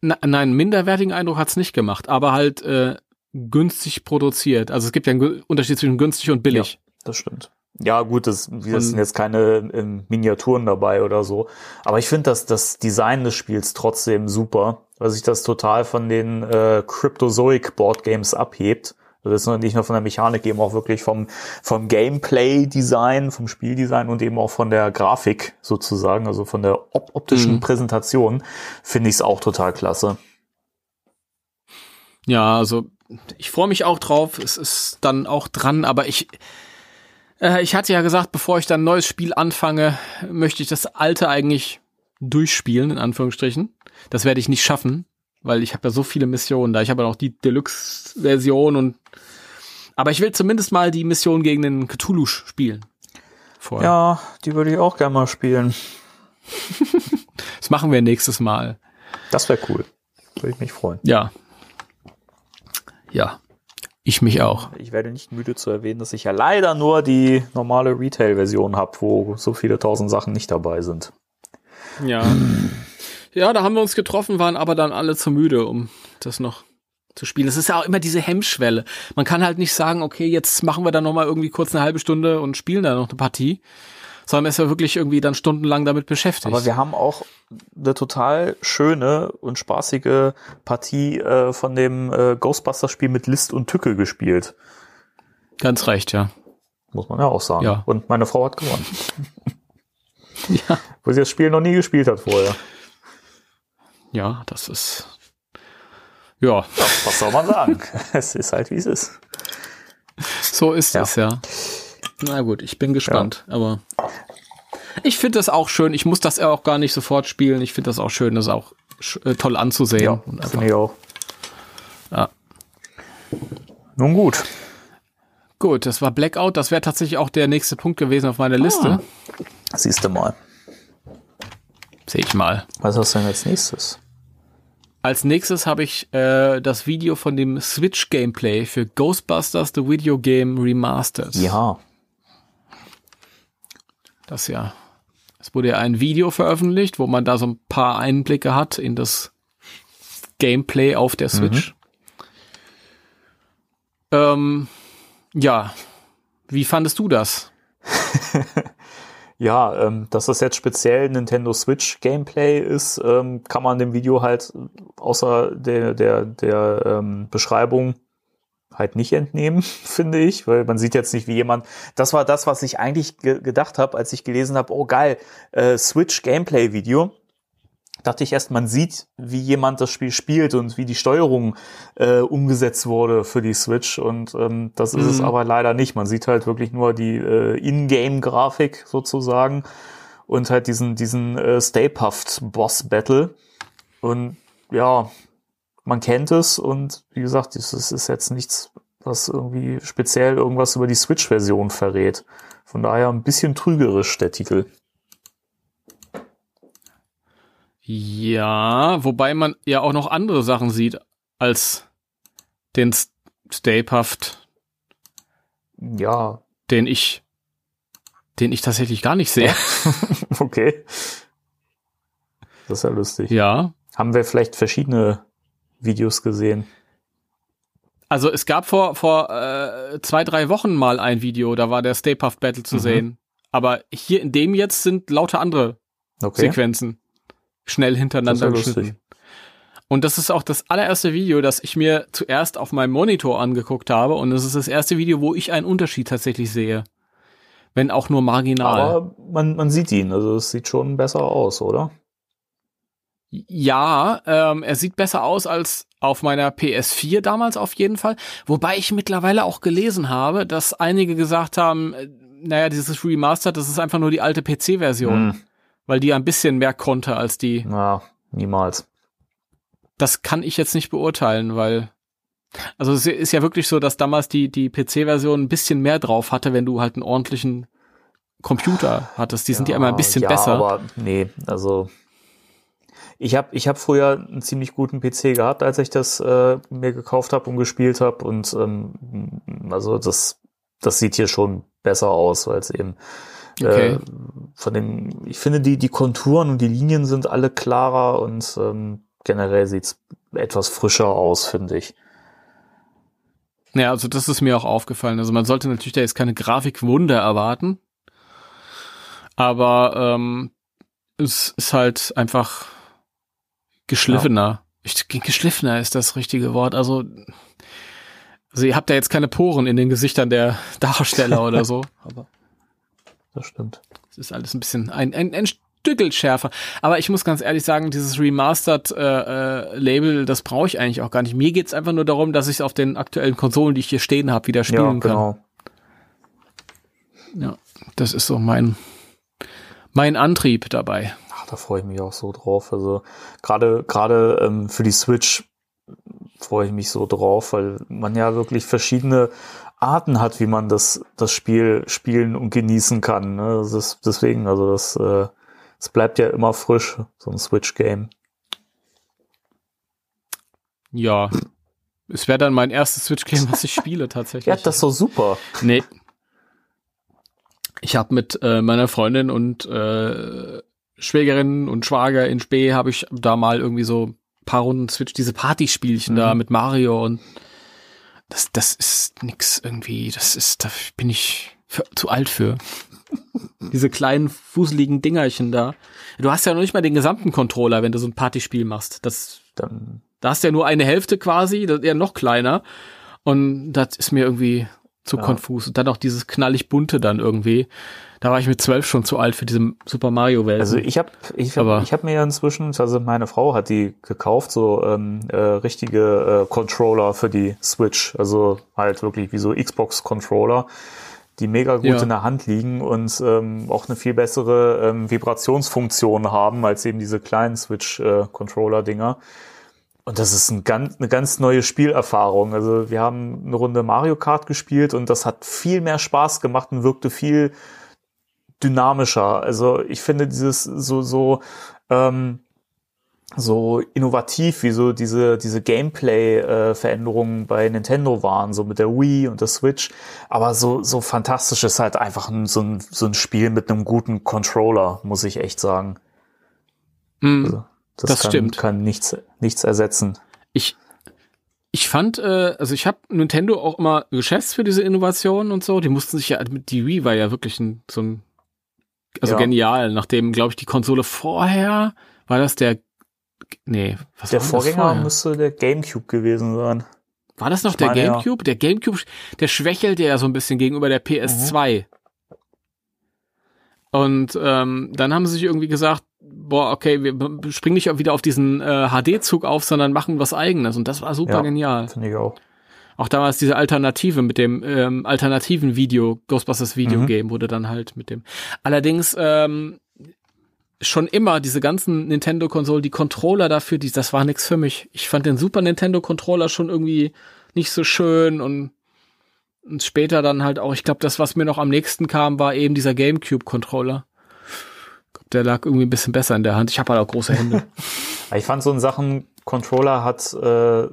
Na, nein, minderwertigen Eindruck hat's nicht gemacht, aber halt äh, günstig produziert. Also es gibt ja einen Unterschied zwischen günstig und billig. Das stimmt. Ja, gut, das, das sind jetzt keine ähm, Miniaturen dabei oder so. Aber ich finde, dass das Design des Spiels trotzdem super, weil sich das total von den äh, Cryptozoic Board Games abhebt. Also das ist nicht nur von der Mechanik, eben auch wirklich vom, vom Gameplay-Design, vom Spieldesign und eben auch von der Grafik sozusagen, also von der op optischen Mhm. Präsentation, finde ich es auch total klasse. Ja, also ich freue mich auch drauf. Es ist dann auch dran, aber ich äh, ich hatte ja gesagt, bevor ich dann ein neues Spiel anfange, möchte ich das alte eigentlich durchspielen in Anführungsstrichen. Das werde ich nicht schaffen, weil ich habe ja so viele Missionen da. Ich habe ja noch die Deluxe-Version und aber ich will zumindest mal die Mission gegen den Cthulhu spielen. Vorher. Ja, die würde ich auch gerne mal spielen. Das machen wir nächstes Mal. Das wäre cool. Würde ich mich freuen. Ja. Ja. Ich mich auch. Ich werde nicht müde zu erwähnen, dass ich ja leider nur die normale Retail-Version habe, wo so viele tausend Sachen nicht dabei sind. Ja. Ja, da haben wir uns getroffen, waren aber dann alle zu müde, um das noch zu spielen. Es ist ja auch immer diese Hemmschwelle. Man kann halt nicht sagen, okay, jetzt machen wir da noch mal irgendwie kurz eine halbe Stunde und spielen da noch eine Partie, sondern ist ja wirklich irgendwie dann stundenlang damit beschäftigt. Aber wir haben auch eine total schöne und spaßige Partie äh, von dem äh, Ghostbusters-Spiel mit List und Tücke gespielt. Ganz recht, ja. Muss man ja auch sagen. Ja. Und meine Frau hat gewonnen. Ja. Wo sie das Spiel noch nie gespielt hat vorher. Ja, das ist. Ja, Was soll man sagen? es ist halt, wie es ist. so ist Ja. es, ja. Na gut, ich bin gespannt, aber ich finde das auch schön. Ich muss das auch gar nicht sofort spielen. Ich finde das auch schön, das auch sch- äh, toll anzusehen. Ja, Und finde ich auch. Ja. Nun gut. Gut, das war Blackout. Das wäre tatsächlich auch der nächste Punkt gewesen auf meiner Liste. Siehst du mal. Sehe ich mal. Was hast du denn als nächstes? Als nächstes habe ich äh, das Video von dem Switch-Gameplay für Ghostbusters The Video Game Remastered. Ja. Das ja. Es wurde ja ein Video veröffentlicht, wo man da so ein paar Einblicke hat in das Gameplay auf der Switch. Ähm, ja. Wie fandest du das? Ja, ähm, dass das jetzt speziell Nintendo Switch Gameplay ist, ähm, kann man dem Video halt außer der, der, der ähm, Beschreibung halt nicht entnehmen, finde ich, weil man sieht jetzt nicht, wie jemand. Das war das, was ich eigentlich ge gedacht habe, als ich gelesen habe, oh geil, äh, Switch Gameplay Video dachte ich erst, man sieht, wie jemand das Spiel spielt und wie die Steuerung äh, umgesetzt wurde für die Switch. Und ähm, das ist es Mhm. aber leider nicht. Man sieht halt wirklich nur die äh, Ingame-Grafik sozusagen und halt diesen, diesen äh, Stay Puft Boss Battle. Und ja, man kennt es und wie gesagt, das ist jetzt nichts, was irgendwie speziell irgendwas über die Switch-Version verrät. Von daher ein bisschen trügerisch der Titel. Ja, wobei man ja auch noch andere Sachen sieht als den S- Stay Puft, Ja, den ich, den ich tatsächlich gar nicht sehe. okay. Das ist ja lustig. Ja. Haben wir vielleicht verschiedene Videos gesehen? Also es gab vor, vor äh, zwei, drei Wochen mal ein Video, da war der Stay Puft Battle zu Mhm. sehen. Aber hier in dem jetzt sind lauter andere Okay. Sequenzen schnell hintereinander geschnitten. Und das ist auch das allererste Video, das ich mir zuerst auf meinem Monitor angeguckt habe. Und es ist das erste Video, wo ich einen Unterschied tatsächlich sehe. Wenn auch nur marginal. Aber man, man sieht ihn, also es sieht schon besser aus, oder? Ja, ähm, er sieht besser aus als auf meiner PS4 damals auf jeden Fall. Wobei ich mittlerweile auch gelesen habe, dass einige gesagt haben, äh, naja, dieses Remastered, das ist einfach nur die alte PC-Version, Hm, weil die ein bisschen mehr konnte als die. na, niemals. Das kann ich jetzt nicht beurteilen, weil also es ist ja wirklich so, dass damals die die PC-Version ein bisschen mehr drauf hatte, wenn du halt einen ordentlichen Computer hattest. Die sind ja, immer ein bisschen ja, besser. aber nee, also ich habe ich hab früher einen ziemlich guten PC gehabt, als ich das äh, mir gekauft habe und gespielt habe und ähm, also das das sieht hier schon besser aus, weil es eben Okay. äh, von den ich finde die die Konturen und die Linien sind alle klarer und ähm, generell sieht's etwas frischer aus, finde ich. Ja, also das ist mir auch aufgefallen. Also man sollte natürlich da jetzt keine Grafikwunder erwarten. Aber ähm, es ist halt einfach geschliffener. Ich, geschliffener ist das richtige Wort. Also, also ihr habt ja jetzt keine Poren in den Gesichtern der Darsteller oder so. Aber Das stimmt. es ist alles ein bisschen ein, ein, ein Stückel schärfer. Aber ich muss ganz ehrlich sagen, dieses Remastered äh, äh, Label, das brauche ich eigentlich auch gar nicht. Mir geht's einfach nur darum, dass ich es auf den aktuellen Konsolen, die ich hier stehen habe, wieder spielen Ja, kann. genau. Ja, das ist so mein mein Antrieb dabei. Ach, da freue ich mich auch so drauf. Also gerade gerade ähm, für die Switch freue ich mich so drauf, weil man ja wirklich verschiedene Arten hat, wie man das das Spiel spielen und genießen kann. Ne? Das ist, deswegen, also das äh, es bleibt ja immer frisch, so ein Switch-Game. Ja. Es wäre dann mein erstes Switch-Game, was ich spiele tatsächlich. Ja, das ist so super. Nee. Ich habe mit äh, meiner Freundin und äh, Schwägerin und Schwager in Spee habe ich da mal irgendwie so ein paar Runden Switch, diese Partyspielchen da Mhm. mit Mario und das, das ist nix irgendwie, das ist, da bin ich für, zu alt für. diese kleinen, fuseligen Dingerchen da. Du hast ja noch nicht mal den gesamten Controller, wenn du so ein Partyspiel machst. Das, Dann da hast du ja nur eine Hälfte quasi, das ist ja noch kleiner. Und das ist mir irgendwie zu Ja. konfus. Und dann auch dieses knallig bunte dann irgendwie. Da war ich mit zwölf schon zu alt für diese Super Mario Welt. Also ich habe ich hab, ich hab mir ja inzwischen, also meine Frau hat die gekauft, so ähm, äh, richtige äh, Controller für die Switch, also halt wirklich wie so Xbox-Controller, die mega gut Ja. in der Hand liegen und ähm, auch eine viel bessere ähm, Vibrationsfunktion haben als eben diese kleinen Switch-Controller-Dinger. Und das ist ein ganz, eine ganz neue Spielerfahrung. Also wir haben eine Runde Mario Kart gespielt und das hat viel mehr Spaß gemacht und wirkte viel dynamischer. Also ich finde dieses so, so, ähm, so innovativ, wie so diese, diese Gameplay-Veränderungen bei Nintendo waren, so mit der Wii und der Switch. Aber so, so fantastisch ist halt einfach ein, so, ein, so ein Spiel mit einem guten Controller, muss ich echt sagen. Mm, Also, das Das kann, stimmt. kann nichts, nichts ersetzen. Ich, ich fand, äh, also ich habe Nintendo auch immer geschätzt für diese Innovationen und so. Die mussten sich ja, die Wii war ja wirklich ein, so ein, also Ja. genial. Nachdem, glaube ich, die Konsole vorher, war das der, nee, was Der war das Vorgänger vorher? müsste der Gamecube gewesen sein. War das noch Ich der meine, ja. Gamecube? Der Gamecube, der schwächelte ja so ein bisschen gegenüber der PS2. Und ähm, dann haben sie sich irgendwie gesagt, boah, okay, wir springen nicht wieder auf diesen äh, HD-Zug auf, sondern machen was eigenes. Und das war super Ja. genial. Finde ich auch. Auch damals diese Alternative mit dem ähm, alternativen Video, Ghostbusters Video Mhm. Game, wurde dann halt mit dem. Allerdings ähm, schon immer diese ganzen Nintendo-Konsolen, die Controller dafür, die, das war nix für mich. Ich fand den Super Nintendo-Controller schon irgendwie nicht so schön und, und später dann halt auch, ich glaube, das, was mir noch am nächsten kam, war eben dieser GameCube-Controller. Der lag irgendwie ein bisschen besser in der Hand. Ich habe halt auch große Hände. Ich fand so in Sachen Controller hat äh,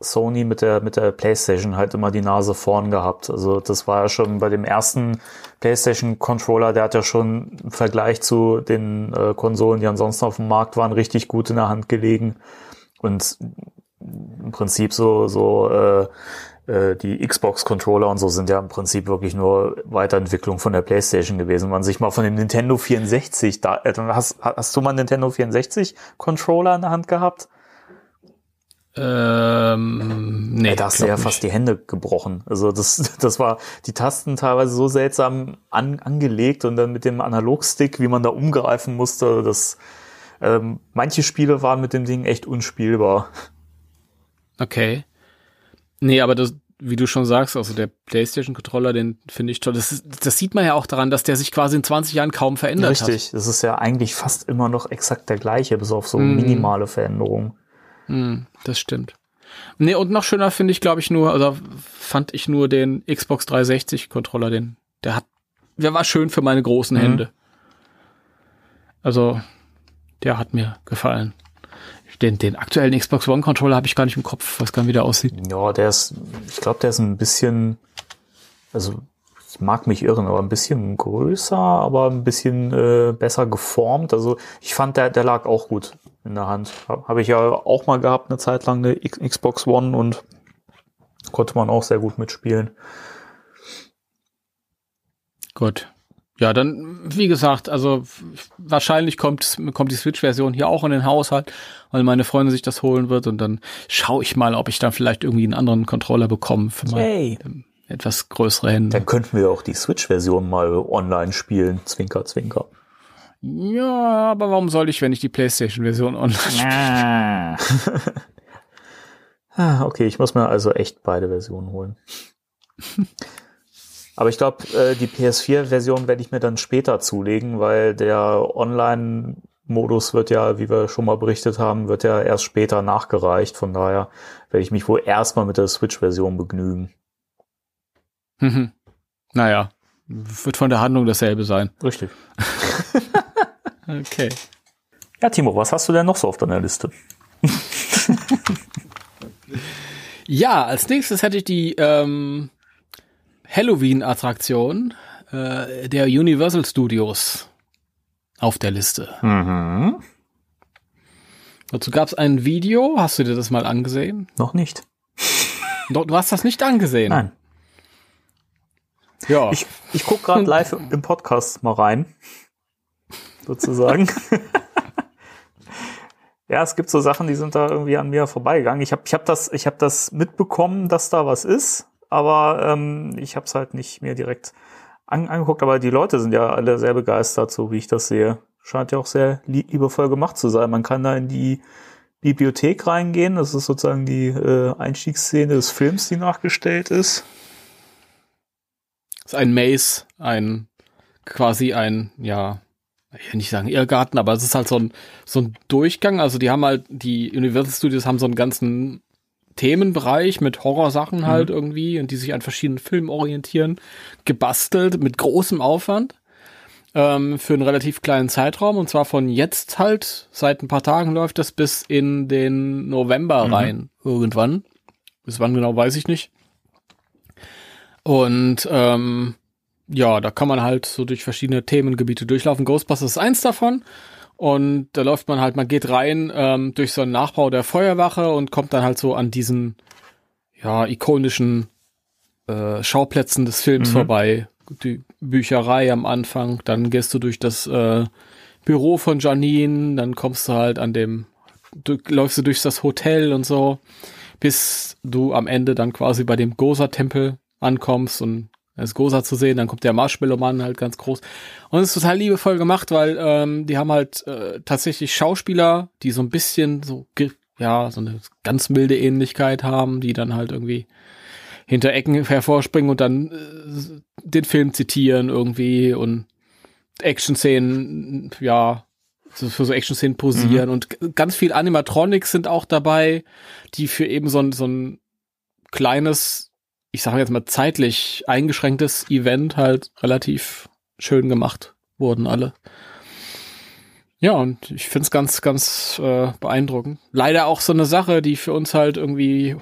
Sony mit der mit der PlayStation halt immer die Nase vorn gehabt. Also das war ja schon bei dem ersten PlayStation Controller, der hat ja schon im Vergleich zu den äh, Konsolen, die ansonsten auf dem Markt waren, richtig gut in der Hand gelegen und im Prinzip so so äh, die Xbox Controller und so sind ja im Prinzip wirklich nur Weiterentwicklung von der PlayStation gewesen. Wenn man sich mal von dem Nintendo 64 da äh, hast hast du mal einen Nintendo 64 Controller in der Hand gehabt? ähm, nee, Ey, da hast du ja nicht. fast die Hände gebrochen. Also das, das war die Tasten teilweise so seltsam an, angelegt und dann mit dem Analogstick, wie man da umgreifen musste. Das, ähm, manche Spiele waren mit dem Ding echt unspielbar. Okay. Nee, aber das, wie du schon sagst, also der PlayStation-Controller, den finde ich toll. Das, ist, das sieht man ja auch daran, dass der sich quasi in 20 Jahren kaum verändert Richtig, das ist ja eigentlich fast immer noch exakt der gleiche, bis auf so Mhm. minimale Veränderungen. hat. Hm, das stimmt. Nee, und noch schöner finde ich, glaube ich, nur, also fand ich nur den Xbox 360-Controller, den, der hat, der war schön für meine großen Mhm. Hände. Also, der hat mir gefallen. Den, den aktuellen Xbox One-Controller habe ich gar nicht im Kopf, weiß gar nicht, wie der aussieht. Ja, der ist, ich glaube, der ist ein bisschen, also ich mag mich irren, aber ein bisschen größer, aber ein bisschen äh, besser geformt. Also ich fand, der, der lag auch gut in der Hand. Habe hab ich ja auch mal gehabt, eine Zeit lang eine X Xbox One und konnte man auch sehr gut mitspielen. Gut. Ja, dann, wie gesagt, also wahrscheinlich kommt, kommt die Switch-Version hier auch in den Haushalt, weil meine Freundin sich das holen wird und dann schaue ich mal, ob ich dann vielleicht irgendwie einen anderen Controller bekomme für meine Hey. etwas größere Hände. Dann könnten wir auch die Switch-Version mal online spielen. Zwinker, zwinker. Ja, aber warum soll ich, wenn ich die PlayStation-Version online Ah, okay, ich muss mir also echt beide Versionen holen. Aber ich glaube, äh, die PS4-Version werde ich mir dann später zulegen, weil der Online-Modus wird ja, wie wir schon mal berichtet haben, wird ja erst später nachgereicht. Von daher werde ich mich wohl erstmal mit der Switch-Version begnügen. Mhm. Naja, wird von der Handlung dasselbe sein. Richtig. Okay. Ja, Timo, was hast du denn noch so auf deiner Liste? Ja, als nächstes hätte ich die ähm, Halloween-Attraktion äh, der Universal Studios auf der Liste. Mhm. Dazu gab es ein Video. Hast du dir das mal angesehen? Noch nicht. Du, du hast das nicht angesehen. Nein. Ja. Ich, ich gucke gerade live im Podcast mal rein. Sozusagen. ja, es gibt so Sachen, die sind da irgendwie an mir vorbeigegangen. Ich habe ich hab das, ich hab das mitbekommen, dass da was ist, aber ähm, ich habe es halt nicht mir direkt an, angeguckt. Aber die Leute sind ja alle sehr begeistert, so wie ich das sehe. Scheint ja auch sehr lie liebevoll gemacht zu sein. Man kann da in die Bibliothek reingehen. Das ist sozusagen die äh, Einstiegsszene des Films, die nachgestellt ist. ist ein Maze, ein quasi ein, ja, ich will nicht sagen Irrgarten, aber es ist halt so ein, so ein Durchgang. Also die haben halt, die Universal Studios haben so einen ganzen Themenbereich mit Horrorsachen halt irgendwie und die sich an verschiedenen Filmen orientieren, gebastelt mit großem Aufwand. ähm, für einen relativ kleinen Zeitraum und zwar von jetzt halt, seit ein paar Tagen läuft das bis in den November Mhm. rein, irgendwann. Bis wann genau, weiß ich nicht. Und ähm, ja, da kann man halt so durch verschiedene Themengebiete durchlaufen. Ghostbusters ist eins davon. Und da läuft man halt, man geht rein ähm, durch so einen Nachbau der Feuerwache und kommt dann halt so an diesen ja, ikonischen äh, Schauplätzen des Films Mhm. vorbei. Die Bücherei am Anfang, dann gehst du durch das äh, Büro von Janine, dann kommst du halt an dem, du, läufst du durch das Hotel und so, bis du am Ende dann quasi bei dem Gosa-Tempel ankommst und das Gosa zu sehen, dann kommt der Marshmallow-Mann halt ganz groß. Und es ist total liebevoll gemacht, weil ähm, die haben halt äh, tatsächlich Schauspieler, die so ein bisschen so, ja, so eine ganz milde Ähnlichkeit haben, die dann halt irgendwie hinter Ecken hervorspringen und dann äh, den Film zitieren irgendwie und Action-Szenen, ja, für so Action-Szenen posieren und g- ganz viel Animatronics sind auch dabei, die für eben so ein, so ein kleines, ich sage jetzt mal zeitlich eingeschränktes Event halt relativ schön gemacht wurden alle. Ja, und ich find's ganz, ganz äh, beeindruckend. Leider auch so eine Sache, die für uns halt irgendwie,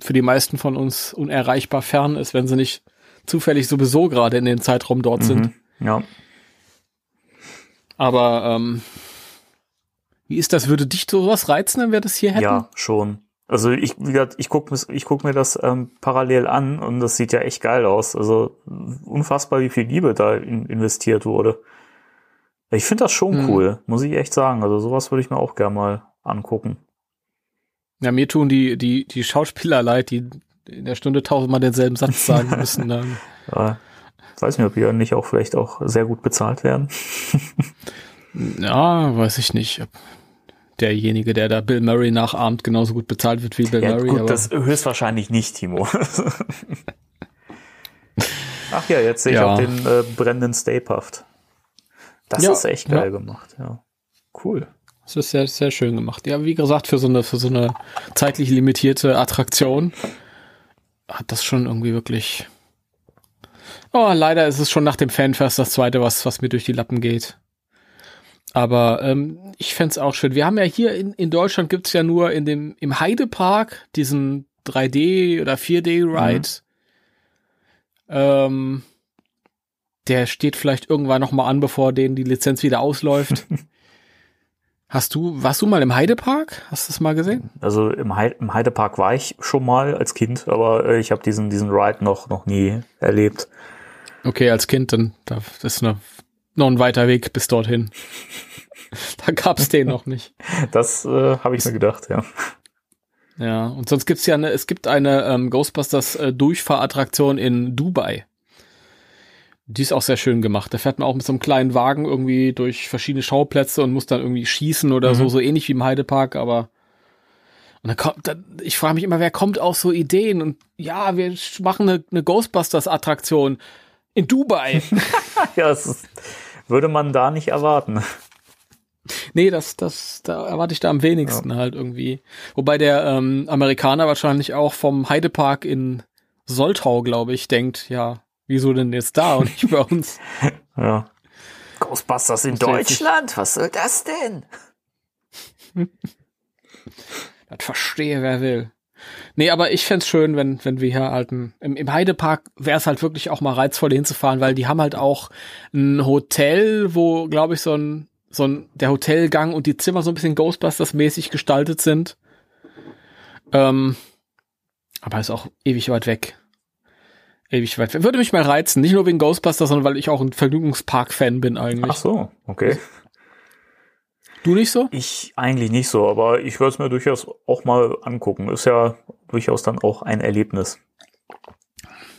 für die meisten von uns unerreichbar fern ist, wenn sie nicht zufällig sowieso gerade in den Zeitraum dort sind. Mhm. Ja. Aber ähm, wie ist das? Würde dich sowas reizen, wenn wir das hier hätten? Ja, schon. Also ich, wie gesagt, ich guck, mis- ich guck mir das ähm, parallel an und das sieht ja echt geil aus. Also unfassbar, wie viel Liebe da in, investiert wurde. Ich finde das schon Mhm. cool, muss ich echt sagen. Also sowas würde ich mir auch gerne mal angucken. Ja, mir tun die, die, die Schauspieler leid, die in der Stunde tausendmal denselben Satz sagen müssen. Dann. Ja, weiß nicht, ob die nicht auch vielleicht auch sehr gut bezahlt werden. Ja, weiß ich nicht, derjenige, der da Bill Murray nachahmt, genauso gut bezahlt wird wie Bill Ja, Murray. gut, das höchstwahrscheinlich nicht, Timo. Ach ja, jetzt sehe ich Ja. auch den äh, brennenden Stay Puft. Das Ja, ist echt geil gemacht, ja. Cool. Das ist sehr, sehr schön gemacht. Ja, wie gesagt, für so eine, für so eine zeitlich limitierte Attraktion hat das schon irgendwie wirklich. Oh, leider ist es schon nach dem Fanfest das zweite, was, was mir durch die Lappen geht. Aber ähm, ich fänd's auch schön. Wir haben ja hier in, in Deutschland gibt's ja nur in dem, im Heidepark diesen 3D oder 4D-Ride. Ähm, der steht vielleicht irgendwann noch mal an, bevor denen die Lizenz wieder ausläuft. Hast du, warst du mal im Heidepark? Hast du das mal gesehen? Also im, Hei- im Heidepark war ich schon mal als Kind, aber äh, ich habe diesen, diesen Ride noch, noch nie erlebt. Okay, als Kind, dann da das ist noch, noch ein weiter Weg bis dorthin. da gab's den noch nicht. Das äh, habe ich mir gedacht, ja. Ja, und sonst gibt's ja eine, es gibt eine ähm, Ghostbusters äh, Durchfahrattraktion in Dubai. Die ist auch sehr schön gemacht. Da fährt man auch mit so einem kleinen Wagen irgendwie durch verschiedene Schauplätze und muss dann irgendwie schießen oder so, Mhm. so ähnlich wie im Heidepark, aber und dann kommt, dann, ich frage mich immer, wer kommt auf so Ideen und ja, wir machen eine, eine Ghostbusters-Attraktion in Dubai. Ja, das ist, würde man da nicht erwarten. Nee, das, das, da erwarte ich da am wenigsten halt irgendwie. Wobei der ähm, Amerikaner wahrscheinlich auch vom Heidepark in Soltau, glaube ich, denkt, ja, wieso denn jetzt da und nicht bei uns? Ja. Ghostbusters in ja Deutschland? Was soll das denn? Das verstehe, wer will. Nee, aber ich fänd's schön, wenn, wenn wir hier halt im, im Heidepark wäre es halt wirklich auch mal reizvoll hinzufahren, weil die haben halt auch ein Hotel, wo, glaube ich, so ein, so ein, der Hotelgang und die Zimmer so ein bisschen Ghostbusters-mäßig gestaltet sind. Ähm, aber ist auch ewig weit weg. Ewig weit weg. Würde mich mal reizen, nicht nur wegen Ghostbusters, sondern weil ich auch ein Vergnügungspark-Fan bin eigentlich. Ach so, okay. Du nicht so? Ich eigentlich nicht so, aber ich würde es mir durchaus auch mal angucken. Ist ja durchaus dann auch ein Erlebnis.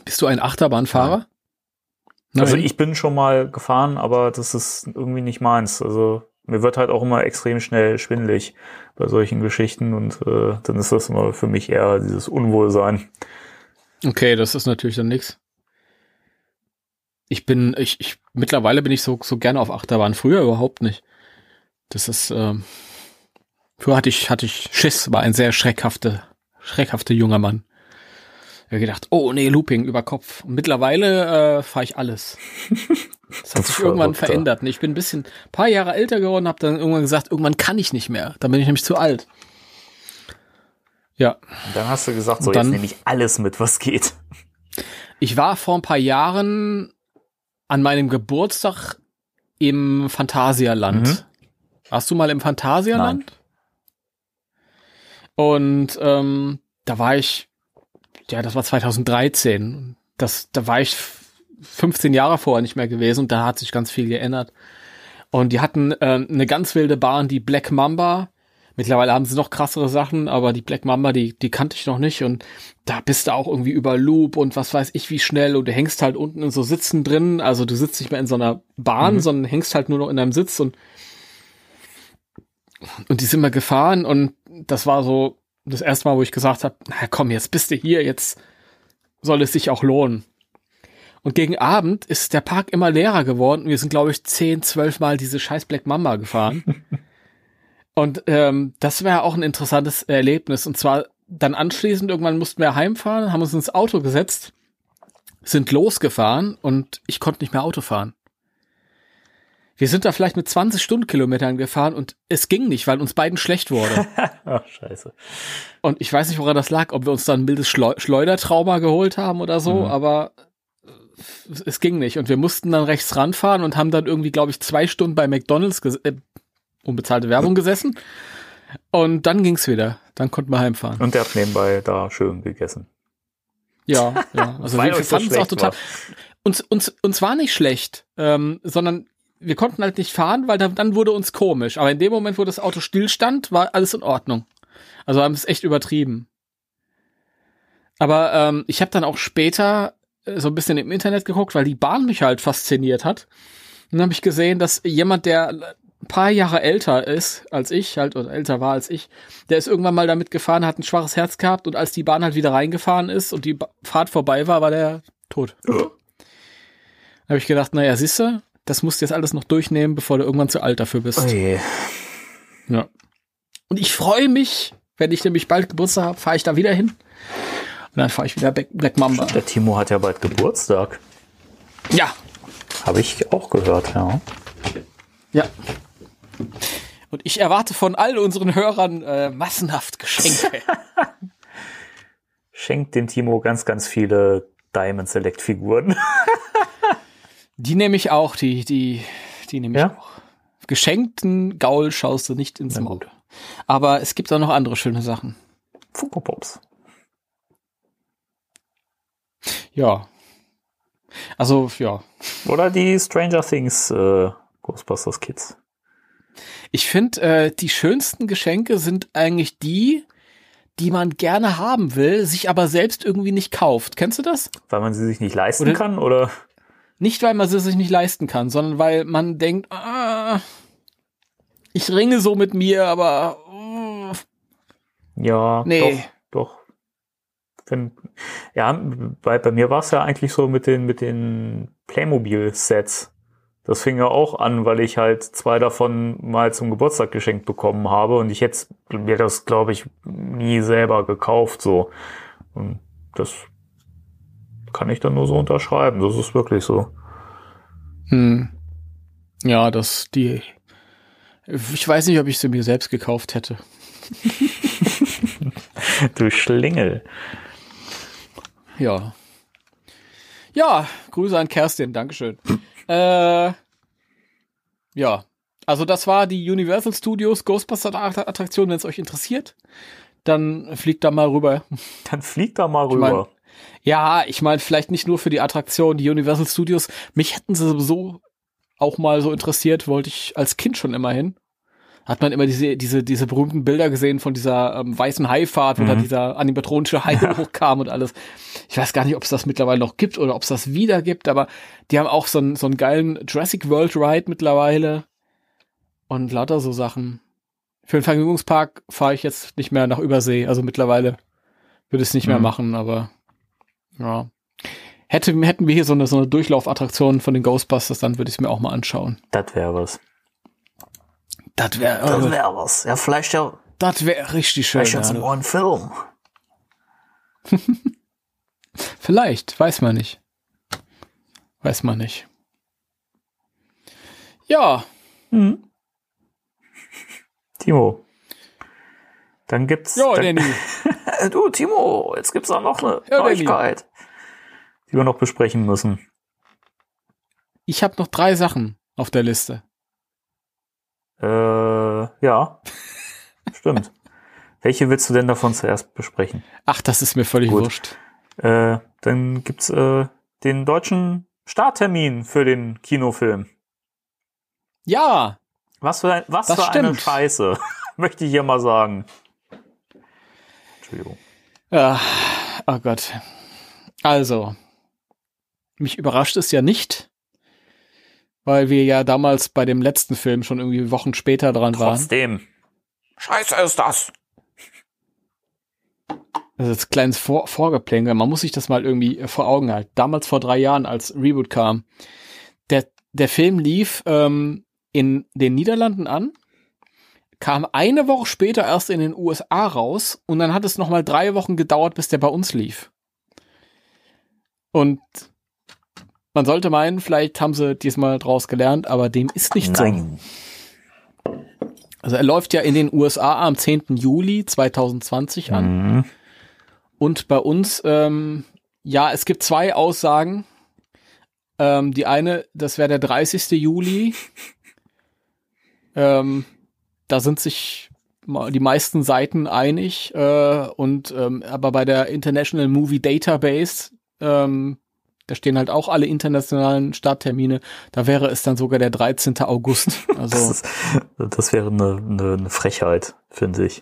Bist du ein Achterbahnfahrer? Also Nein. ich bin schon mal gefahren, aber das ist irgendwie nicht meins. Also mir wird halt auch immer extrem schnell schwindelig bei solchen Geschichten und äh, dann ist das immer für mich eher dieses Unwohlsein. Okay, das ist natürlich dann nix. Ich bin, ich, ich, mittlerweile bin ich so, so gerne auf Achterbahn. Früher überhaupt nicht. Das ist, ähm, früher hatte ich, hatte ich Schiss, war ein sehr schreckhafter, schreckhafter junger Mann. Ich gedacht, oh nee, Looping über Kopf. Und mittlerweile äh, fahre ich alles. Das hat sich irgendwann Verrückter. verändert. Und Ich bin ein bisschen, paar Jahre älter geworden, habe dann irgendwann gesagt, irgendwann kann ich nicht mehr. Dann bin ich nämlich zu alt. Ja, Und dann hast du gesagt, so dann- jetzt nehme ich alles mit, was geht. ich war vor ein paar Jahren an meinem Geburtstag im Phantasialand. Mhm. Warst du mal im Phantasialand? Und ähm, da war ich, ja, das war 2013. Das, da war ich f- 15 Jahre vorher nicht mehr gewesen und da hat sich ganz viel geändert. Und die hatten ähm, eine ganz wilde Bahn, die Black Mamba. Mittlerweile haben sie noch krassere Sachen, aber die Black Mamba, die, die kannte ich noch nicht. Und da bist du auch irgendwie über Loop und was weiß ich wie schnell. Und du hängst halt unten in so Sitzen drin. Also du sitzt nicht mehr in so einer Bahn, sondern hängst halt nur noch in deinem Sitz und und die sind wir gefahren und das war so das erste Mal, wo ich gesagt habe, na komm, jetzt bist du hier, jetzt soll es sich auch lohnen. Und gegen Abend ist der Park immer leerer geworden. Wir sind, glaube ich, zehn, zwölf Mal diese scheiß Black Mamba gefahren. und ähm, das wäre auch ein interessantes Erlebnis. Und zwar dann anschließend, irgendwann mussten wir heimfahren, haben uns ins Auto gesetzt, sind losgefahren und ich konnte nicht mehr Auto fahren. Wir sind da vielleicht mit 20 Stundenkilometern gefahren und es ging nicht, weil uns beiden schlecht wurde. Ach, scheiße. Und ich weiß nicht, woran das lag, ob wir uns dann ein mildes Schleu Schleudertrauma geholt haben oder so, Mhm. aber es- es ging nicht. Und wir mussten dann rechts ranfahren und haben dann irgendwie, glaube ich, zwei Stunden bei McDonalds, äh, unbezahlte Werbung gesessen. Und dann ging's wieder. Dann konnten wir heimfahren. Und der hat nebenbei da schön gegessen. Ja, ja. Also wir fanden es auch total. war. Uns, uns, uns war nicht schlecht, ähm, sondern wir konnten halt nicht fahren, weil dann, dann wurde uns komisch. Aber in dem Moment, wo das Auto stillstand, war alles in Ordnung. Also haben es echt übertrieben. Aber ähm, ich habe dann auch später äh, so ein bisschen im Internet geguckt, weil die Bahn mich halt fasziniert hat. Und dann habe ich gesehen, dass jemand, der ein paar Jahre älter ist als ich, halt oder älter war als ich, der ist irgendwann mal damit gefahren, hat ein schwaches Herz gehabt und als die Bahn halt wieder reingefahren ist und die Fahrt vorbei war, war der tot. Da habe ich gedacht, naja, siehste, das musst du jetzt alles noch durchnehmen, bevor du irgendwann zu alt dafür bist. Oh je. Ja. Und ich freue mich, wenn ich nämlich bald Geburtstag habe, fahre ich da wieder hin. Und dann fahre ich wieder Black, Black Mamba. Der Timo hat ja bald Geburtstag. Ja, Habe ich auch gehört, ja. ja. Und ich erwarte von all unseren Hörern äh, massenhaft Geschenke. Schenkt dem Timo ganz, ganz viele Diamond Select Figuren. Die nehme ich auch, die, die, die nehme ich Ja? auch. Geschenkten Gaul schaust du nicht ins Maul. Aber es gibt auch noch andere schöne Sachen. Funko Pops. Ja. Also, ja. Oder die Stranger Things äh, Ghostbusters Kids. Ich finde, äh, die schönsten Geschenke sind eigentlich die, die man gerne haben will, sich aber selbst irgendwie nicht kauft. Kennst du das? Weil man sie sich nicht leisten Oder- kann, oder? Nicht, weil man sie sich nicht leisten kann, sondern weil man denkt, ah, ich ringe so mit mir, aber uh, Ja, Nee. doch, doch. Wenn, ja, bei, bei mir war es ja eigentlich so mit den, mit den Playmobil-Sets. Das fing ja auch an, weil ich halt zwei davon mal zum Geburtstag geschenkt bekommen habe und ich hätte mir das, glaube ich, nie selber gekauft, so. Und das kann ich dann nur so unterschreiben. Das ist wirklich so. hm. ja, das die. Ich weiß nicht, ob ich sie mir selbst gekauft hätte. Du Schlingel. Ja. Ja, Grüße an Kerstin, Dankeschön. äh, ja, also das war die Universal Studios Ghostbuster Attraktion, wenn es euch interessiert. Dann fliegt da mal rüber. Dann flieg da mal Ich mein- rüber. Ja, ich meine, vielleicht nicht nur für die Attraktion, die Universal Studios. Mich hätten sie sowieso auch mal so interessiert, wollte ich als Kind schon immer hin. Hat man immer diese, diese, diese berühmten Bilder gesehen von dieser ähm, weißen Haifahrt, wo Mhm. da dieser animatronische Hai hochkam und alles. Ich weiß gar nicht, ob es das mittlerweile noch gibt oder ob es das wieder gibt, aber die haben auch so einen, so einen geilen Jurassic World Ride mittlerweile. Und lauter so Sachen. Für den Vergnügungspark fahre ich jetzt nicht mehr nach Übersee. Also mittlerweile würde ich es nicht mehr Mhm. machen, aber ja. Hätte, hätten wir hier so eine, so eine Durchlaufattraktion von den Ghostbusters, dann würde ich es mir auch mal anschauen. Das wäre was. Das wäre Das wäre was. Ja, vielleicht ja, das wär richtig schön. vielleicht ja neuen Film. Vielleicht, weiß man nicht. Weiß man nicht. Ja. Mhm. Timo. Dann gibt's. Ja, dann, Danny. du, Timo, jetzt gibt's auch noch eine Ja, Danny. Die wir noch besprechen müssen. Ich habe noch drei Sachen auf der Liste. Äh, ja. Stimmt. Welche willst du denn davon zuerst besprechen? Ach, das ist mir völlig Gut. wurscht. Äh, dann gibt's äh, den deutschen Starttermin für den Kinofilm. Ja, Was für, ein, was für eine. Scheiße, möchte ich hier mal sagen. Entschuldigung. Ja, oh Gott. Also, mich überrascht es ja nicht, weil wir ja damals bei dem letzten Film schon irgendwie Wochen später dran waren. Trotzdem. Scheiße ist das. Das ist ein kleines Vor Vorgeplänkel. Man muss sich das mal irgendwie vor Augen halten. Damals vor drei Jahren, als Reboot kam. Der, der Film lief ähm, in den Niederlanden an, kam eine Woche später erst in den USA raus und dann hat es nochmal drei Wochen gedauert, bis der bei uns lief. Und man sollte meinen, vielleicht haben sie diesmal draus gelernt, aber dem ist nicht so. Nein. Also er läuft ja in den USA am 10. Juli 2020 an. Mhm. Und bei uns, ähm, ja, es gibt zwei Aussagen. Ähm, die eine, das wäre der 30. Juli. ähm, da sind sich die meisten Seiten einig. Äh, und ähm, aber bei der International Movie Database, ähm, da stehen halt auch alle internationalen Starttermine. Da wäre es dann sogar der 13. August. Also Das, ist, das wäre eine, eine, eine Frechheit, finde ich.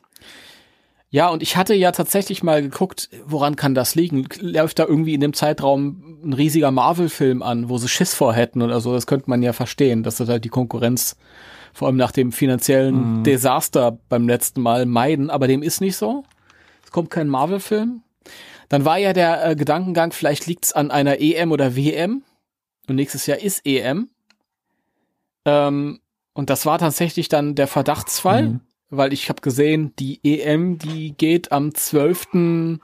Ja, und ich hatte ja tatsächlich mal geguckt, woran kann das liegen? Läuft da irgendwie in dem Zeitraum ein riesiger Marvel-Film an, wo sie Schiss vor hätten oder so? Das könnte man ja verstehen, dass sie halt die Konkurrenz vor allem nach dem finanziellen Desaster beim letzten Mal meiden, aber dem ist nicht so. Es kommt kein Marvel-Film. Dann war ja der äh, Gedankengang, vielleicht liegt's an einer EM oder WM und nächstes Jahr ist EM. Ähm, und das war tatsächlich dann der Verdachtsfall Mhm. weil ich habe gesehen, die EM, die geht am 12.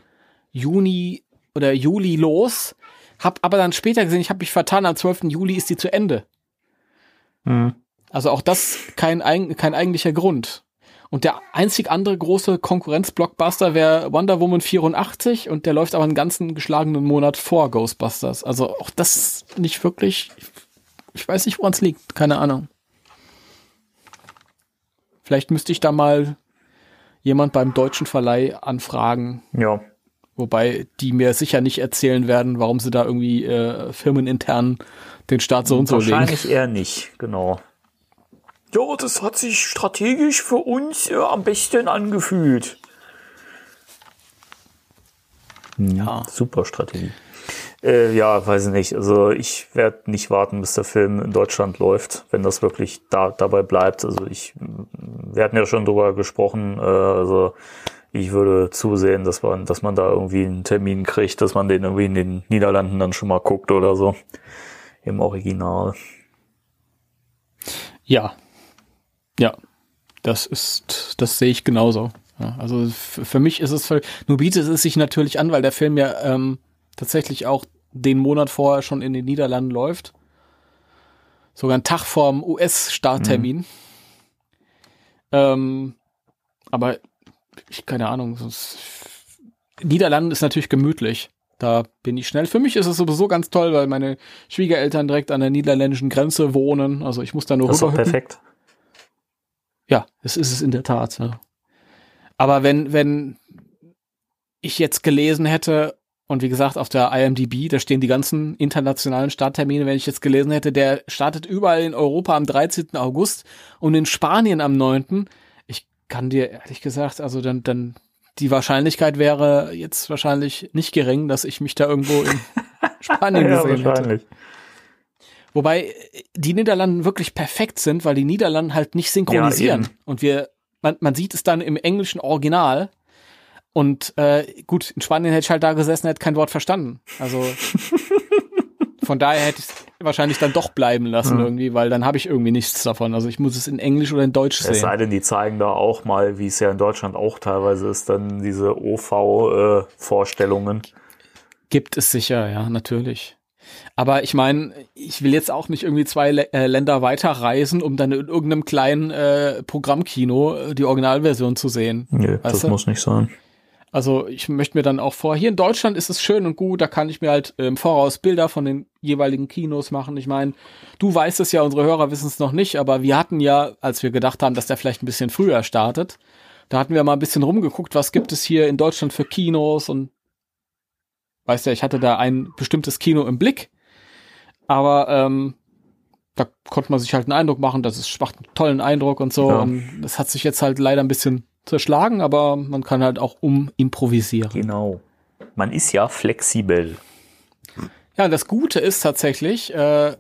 Juni oder Juli los. Hab aber dann später gesehen, ich habe mich vertan, am 12. Juli ist die zu Ende. Mhm. Also auch das kein, kein eigentlicher Grund. Und der einzig andere große Konkurrenz-Blockbuster wäre Wonder Woman 84 und der läuft aber einen ganzen geschlagenen Monat vor Ghostbusters. Also auch das nicht wirklich, ich weiß nicht, woran es liegt, keine Ahnung. Vielleicht müsste ich da mal jemand beim deutschen Verleih anfragen, Ja. wobei die mir sicher nicht erzählen werden, warum sie da irgendwie äh, firmenintern den Start so und so legen. Wahrscheinlich eher nicht, genau. Ja, das hat sich strategisch für uns äh, am besten angefühlt. Ja. Super Strategie. Äh, ja, weiß ich nicht. Also ich werde nicht warten, bis der Film in Deutschland läuft, wenn das wirklich da dabei bleibt. Also ich, wir hatten ja schon drüber gesprochen. Äh, also ich würde zusehen, dass man, dass man da irgendwie einen Termin kriegt, dass man den irgendwie in den Niederlanden dann schon mal guckt oder so im Original. Ja. Ja. Das ist, das sehe ich genauso. Ja, also für mich ist es völlig, nur bietet es sich natürlich an, weil der Film ja ähm, tatsächlich auch den Monat vorher schon in den Niederlanden läuft. Sogar einen Tag vorm US-Starttermin. Ähm, aber ich, keine Ahnung, sonst, Niederlanden ist natürlich gemütlich. Da bin ich schnell. Für mich ist es sowieso ganz toll, weil meine Schwiegereltern direkt an der niederländischen Grenze wohnen. Also ich muss da nur Das ist doch perfekt. Ja, es ist es in der Tat. Ja. Aber wenn, wenn ich jetzt gelesen hätte, und wie gesagt, auf der IMDb, da stehen die ganzen internationalen Starttermine, wenn ich jetzt gelesen hätte, der startet überall in Europa am 13. August und in Spanien am 9. Ich kann dir ehrlich gesagt, also dann, dann die Wahrscheinlichkeit wäre jetzt wahrscheinlich nicht gering, dass ich mich da irgendwo in Spanien Ja, gesehen hätte. Wobei äh, die Niederlanden wirklich perfekt sind, weil die Niederlanden halt nicht synchronisieren. Ja, und wir, man, man sieht es dann im englischen Original. Und äh, gut, in Spanien hätte ich halt da gesessen, hätte kein Wort verstanden. Also von daher hätte ich es wahrscheinlich dann doch bleiben lassen Mhm. irgendwie, weil dann habe ich irgendwie nichts davon. Also ich muss es in Englisch oder in Deutsch Es sehen. sei denn, die zeigen da auch mal, wie es ja in Deutschland auch teilweise ist, dann diese OV-Vorstellungen. Gibt es sicher, ja, natürlich. Aber ich meine, ich will jetzt auch nicht irgendwie zwei Lä äh, Länder weiterreisen, um dann in irgendeinem kleinen äh, Programmkino äh, die Originalversion zu sehen. Nee, das du? muss nicht sein. Also ich möchte mir dann auch vor, hier in Deutschland ist es schön und gut, da kann ich mir halt im Voraus Bilder von den jeweiligen Kinos machen. Ich meine, du weißt es ja, unsere Hörer wissen es noch nicht, aber wir hatten ja, als wir gedacht haben, dass der vielleicht ein bisschen früher startet, da hatten wir mal ein bisschen rumgeguckt, was gibt es hier in Deutschland für Kinos und weißt ja, ich hatte da ein bestimmtes Kino im Blick, aber ähm, da konnte man sich halt einen Eindruck machen, das ist, macht einen tollen Eindruck und so. Ja. Und das hat sich jetzt halt leider ein bisschen zerschlagen, aber man kann halt auch umimprovisieren. Genau. Man ist ja flexibel. Ja, das Gute ist tatsächlich, äh,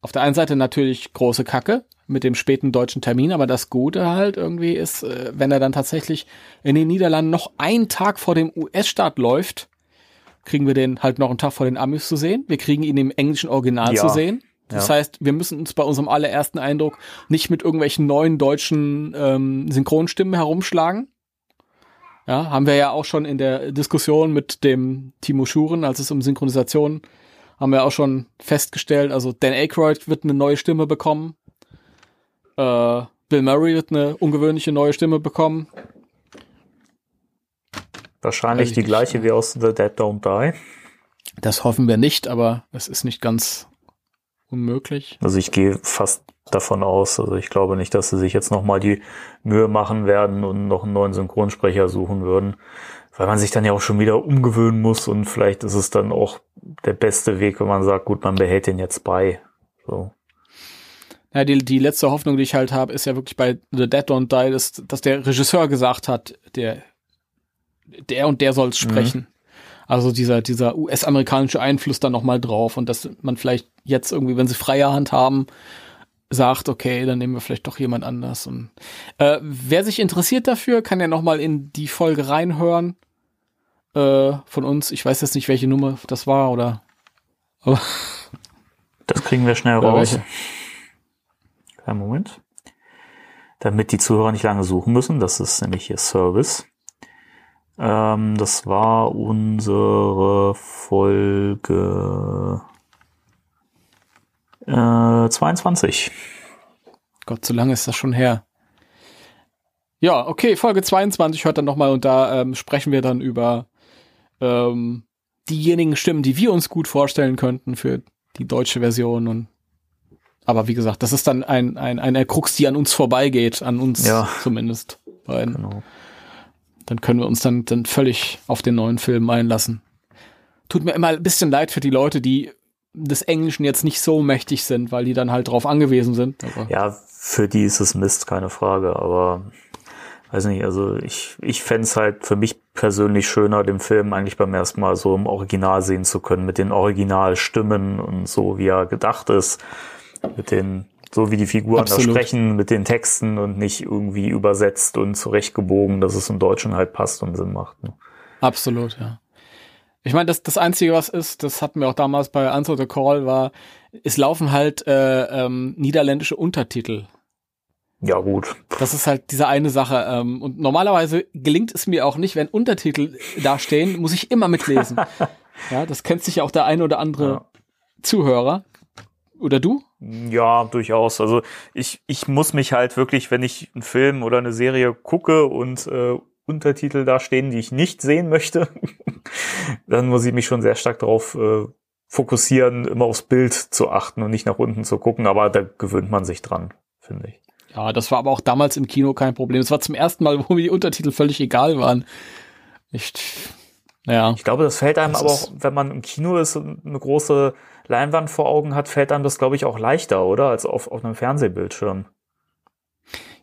auf der einen Seite natürlich große Kacke mit dem späten deutschen Termin, aber das Gute halt irgendwie ist, äh, wenn er dann tatsächlich in den Niederlanden noch einen Tag vor dem US-Start läuft, kriegen wir den halt noch einen Tag vor den Amis zu sehen. Wir kriegen ihn im englischen Original Ja. zu sehen. Das Ja. heißt, wir müssen uns bei unserem allerersten Eindruck nicht mit irgendwelchen neuen deutschen ähm, Synchronstimmen herumschlagen. Ja, haben wir ja auch schon in der Diskussion mit dem Timo Schuren, als es um Synchronisation, haben wir auch schon festgestellt, also Dan Aykroyd wird eine neue Stimme bekommen. Äh, Bill Murray wird eine ungewöhnliche neue Stimme bekommen. Wahrscheinlich ich die gleiche wie aus The Dead Don't Die. Das hoffen wir nicht, aber es ist nicht ganz unmöglich. Also ich gehe fast davon aus. Also ich glaube nicht, dass sie sich jetzt nochmal die Mühe machen werden und noch einen neuen Synchronsprecher suchen würden. Weil man sich dann ja auch schon wieder umgewöhnen muss und vielleicht ist es dann auch der beste Weg, wenn man sagt, gut, man behält den jetzt bei. So. Ja, die, die letzte Hoffnung, die ich halt habe, ist ja wirklich bei The Dead Don't Die, dass, dass der Regisseur gesagt hat, der, der und der soll es sprechen. Also dieser, dieser US-amerikanische Einfluss dann nochmal drauf und dass man vielleicht jetzt irgendwie, wenn sie freie Hand haben, sagt, okay, dann nehmen wir vielleicht doch jemand anders. Und äh, wer sich interessiert dafür, kann ja nochmal in die Folge reinhören äh, von uns. Ich weiß jetzt nicht, welche Nummer das war oder. Aber Das kriegen wir schnell raus. welche? Moment. Damit die Zuhörer nicht lange suchen müssen. Das ist nämlich hier Service. Ähm, das war unsere Folge äh, 22. Gott, so lange ist das schon her. Ja, okay, Folge 22 hört dann nochmal und da ähm, sprechen wir dann über ähm, diejenigen Stimmen, die wir uns gut vorstellen könnten für die deutsche Version und aber wie gesagt, das ist dann ein, ein, eine Krux, die an uns vorbeigeht, an uns Ja. zumindest. beiden. Genau. Dann können wir uns dann, dann völlig auf den neuen Film einlassen. Tut mir immer ein bisschen leid für die Leute, die des Englischen jetzt nicht so mächtig sind, weil die dann halt drauf angewiesen sind. Aber Ja, für die ist es Mist, keine Frage, aber weiß nicht, also ich, ich fände es halt für mich persönlich schöner, den Film eigentlich beim ersten Mal so im Original sehen zu können, mit den Originalstimmen und so, wie er gedacht ist, mit den, so wie die Figuren da Absolut. sprechen, mit den Texten und nicht irgendwie übersetzt und zurechtgebogen, dass es im Deutschen halt passt und Sinn macht. Ne? Absolut, ja. Ich meine, das, das Einzige, was ist, das hatten wir auch damals bei Answer the Call, war, es laufen halt äh, ähm, niederländische Untertitel. Ja, gut. Das ist halt diese eine Sache. Ähm, und normalerweise gelingt es mir auch nicht, wenn Untertitel da stehen, muss ich immer mitlesen. ja, das kennt sich ja auch der ein oder andere Ja. Zuhörer. Oder du? Ja, durchaus. Also ich, ich muss mich halt wirklich, wenn ich einen Film oder eine Serie gucke und äh, Untertitel da stehen, die ich nicht sehen möchte, dann muss ich mich schon sehr stark darauf äh, fokussieren, immer aufs Bild zu achten und nicht nach unten zu gucken. Aber da gewöhnt man sich dran, finde ich. Ja, das war aber auch damals im Kino kein Problem. Es war zum ersten Mal, wo mir die Untertitel völlig egal waren. Ich, ja. Ich glaube, das fällt einem Das aber auch, wenn man im Kino ist eine große Leinwand vor Augen hat, fällt einem das, glaube ich, auch leichter, oder? Als auf, auf einem Fernsehbildschirm.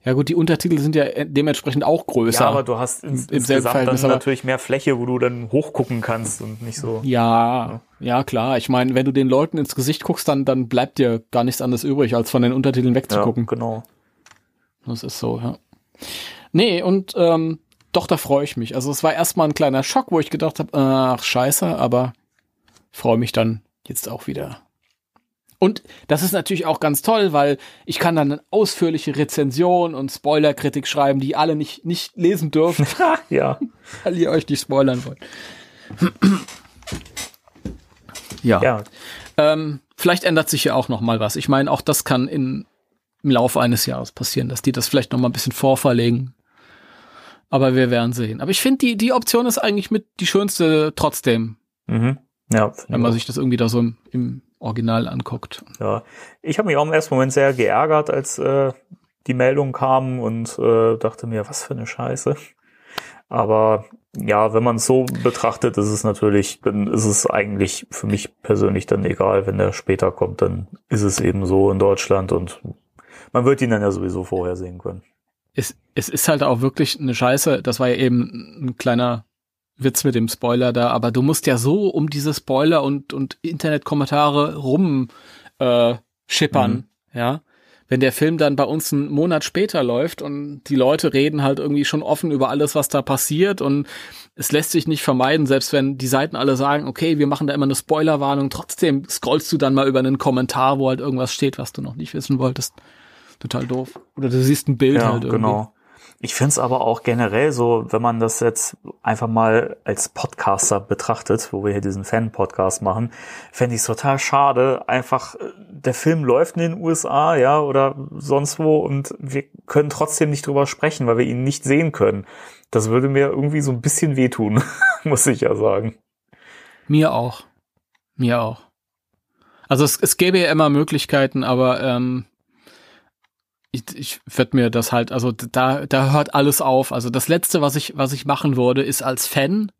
Ja gut, die Untertitel sind ja äh, dementsprechend auch größer. Ja, aber du hast ins, Im insgesamt dann natürlich mehr Fläche, wo du dann hochgucken kannst und nicht so. Ja, ja klar. Ich meine, wenn du den Leuten ins Gesicht guckst, dann, dann bleibt dir gar nichts anderes übrig, als von den Untertiteln wegzugucken. genau. Das ist so, ja. Nee, und ähm, doch, da freue ich mich. Also es war erstmal ein kleiner Schock, wo ich gedacht habe, ach scheiße, aber freue mich dann jetzt auch wieder. Und das ist natürlich auch ganz toll, weil ich kann dann eine ausführliche Rezension und Spoilerkritik schreiben, die alle nicht, nicht lesen dürfen, Ja. weil ihr euch nicht spoilern wollt. Ja. Ja, Ähm, vielleicht ändert sich ja auch noch mal was. Ich meine, auch das kann in, im Laufe eines Jahres passieren, dass die das vielleicht noch mal ein bisschen vorverlegen. Aber wir werden sehen. Aber ich finde, die, die Option ist eigentlich mit die schönste trotzdem, mhm. Ja, wenn man auch. sich das irgendwie da so im, im Original anguckt. Ja, ich habe mich auch im ersten Moment sehr geärgert, als äh, die Meldung kam und äh, dachte mir, was für eine Scheiße. Aber ja, wenn man es so betrachtet, ist es natürlich, dann ist es eigentlich für mich persönlich dann egal, wenn der später kommt, dann ist es eben so in Deutschland und man wird ihn dann ja sowieso vorher sehen können. Es, es ist halt auch wirklich eine Scheiße. Das war ja eben ein kleiner Witz mit dem Spoiler da, aber du musst ja so um diese Spoiler und, und Internetkommentare rum äh, schippern, ja. Wenn der Film dann bei uns einen Monat später läuft und die Leute reden halt irgendwie schon offen über alles, was da passiert und es lässt sich nicht vermeiden, selbst wenn die Seiten alle sagen, okay, wir machen da immer eine Spoilerwarnung, trotzdem scrollst du dann mal über einen Kommentar, wo halt irgendwas steht, was du noch nicht wissen wolltest. Total doof. Oder du siehst ein Bild Ja, halt irgendwie. genau. Ich finde es aber auch generell so, wenn man das jetzt einfach mal als Podcaster betrachtet, wo wir hier diesen Fan-Podcast machen, fände ich es total schade. Einfach, äh, der Film läuft in den USA, ja, oder sonst wo und wir können trotzdem nicht drüber sprechen, weil wir ihn nicht sehen können. Das würde mir irgendwie so ein bisschen wehtun, muss ich ja sagen. Mir auch. Mir auch. Also es, es gäbe ja immer Möglichkeiten, aber ähm, ich, ich werde mir das halt, also da, da hört alles auf. Also das Letzte, was ich, was ich machen würde, ist als Fan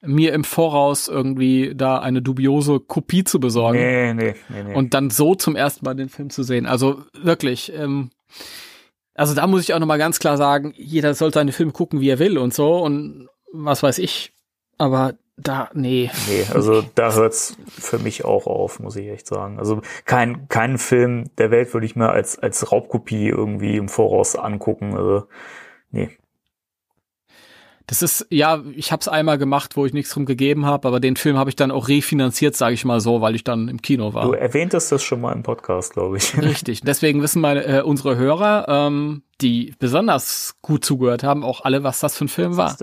mir im Voraus irgendwie da eine dubiose Kopie zu besorgen Nee, nee, nee, nee. und dann so zum ersten Mal den Film zu sehen. Also wirklich, ähm, also da muss ich auch nochmal ganz klar sagen, jeder soll seine Filme gucken, wie er will und so und was weiß ich. Aber da, nee. Nee, also da hört's für mich auch auf, muss ich echt sagen. Also kein, keinen Film der Welt würde ich mir als, als Raubkopie irgendwie im Voraus angucken. Also, nee. Das ist, ja, ich habe es einmal gemacht, wo ich nichts drum gegeben habe, aber den Film habe ich dann auch refinanziert, sage ich mal so, weil ich dann im Kino war. Du erwähntest das schon mal im Podcast, glaube ich. Richtig. Deswegen wissen meine äh, unsere Hörer, ähm, die besonders gut zugehört haben, auch alle, was das für ein Film war.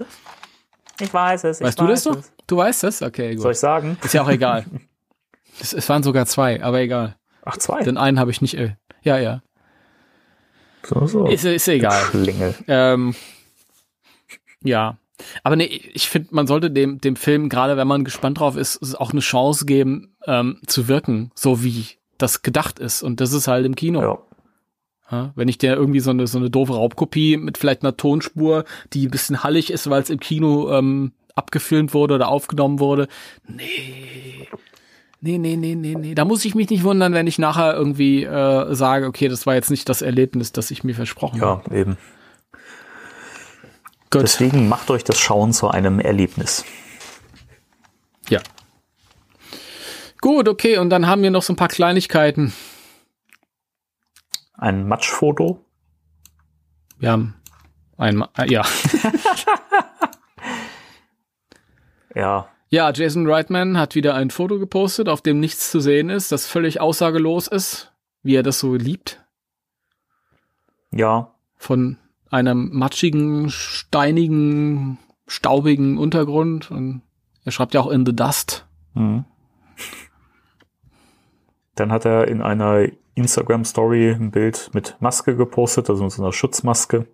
Ich weiß es. Ich Weißt du das weiß noch? es. Du weißt es? Okay, Soll gut. ich sagen? Ist ja auch egal. es, es waren sogar zwei, aber egal. Ach, zwei. Den einen habe ich nicht. Äh, ja, ja. So, so. Ist, ist egal. Schlingel. Ähm, ja. Aber nee, ich finde, man sollte dem, dem Film, gerade wenn man gespannt drauf ist, es auch eine Chance geben, ähm, zu wirken, so wie das gedacht ist. Und das ist halt im Kino. Ja. Ja, wenn ich dir irgendwie so eine, so eine doofe Raubkopie mit vielleicht einer Tonspur, die ein bisschen hallig ist, weil es im Kino ähm, abgefilmt wurde oder aufgenommen wurde. Nee. Nee, nee, nee, nee, nee. Da muss ich mich nicht wundern, wenn ich nachher irgendwie äh, sage, okay, das war jetzt nicht das Erlebnis, das ich mir versprochen habe. Ja, eben. Gut. Deswegen macht euch das Schauen zu einem Erlebnis. Ja. Gut, okay, und dann haben wir noch so ein paar Kleinigkeiten. Ein Matschfoto. Wir haben einmal, äh, ja. Ja, Ja, Jason Reitman hat wieder ein Foto gepostet, auf dem nichts zu sehen ist, das völlig aussagelos ist, wie er das so liebt. ja, Von einem matschigen, steinigen, staubigen Untergrund. Und er schreibt ja auch in the dust. Mhm. Dann hat er in einer Instagram-Story ein Bild mit Maske gepostet, also mit so einer Schutzmaske.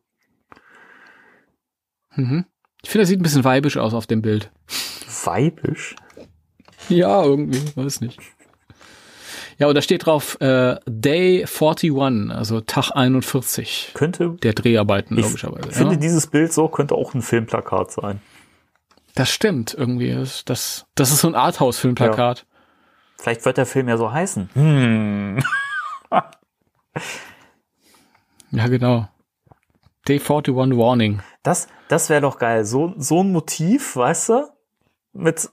Mhm. Ich finde, er sieht ein bisschen weibisch aus auf dem Bild. Weibisch. Ja, irgendwie, weiß nicht. Ja, und da steht drauf äh, Day 41, also Tag 41 Könnte, der Dreharbeiten, ich logischerweise. finde ja. dieses Bild so, könnte auch ein Filmplakat sein. Das stimmt irgendwie. Das, das, das ist so ein Arthouse-Filmplakat. Vielleicht wird der Film ja so heißen. Hm. Ja. genau. Day 41 Warning. Das, das wäre doch geil. So, so ein Motiv, weißt du? Mit,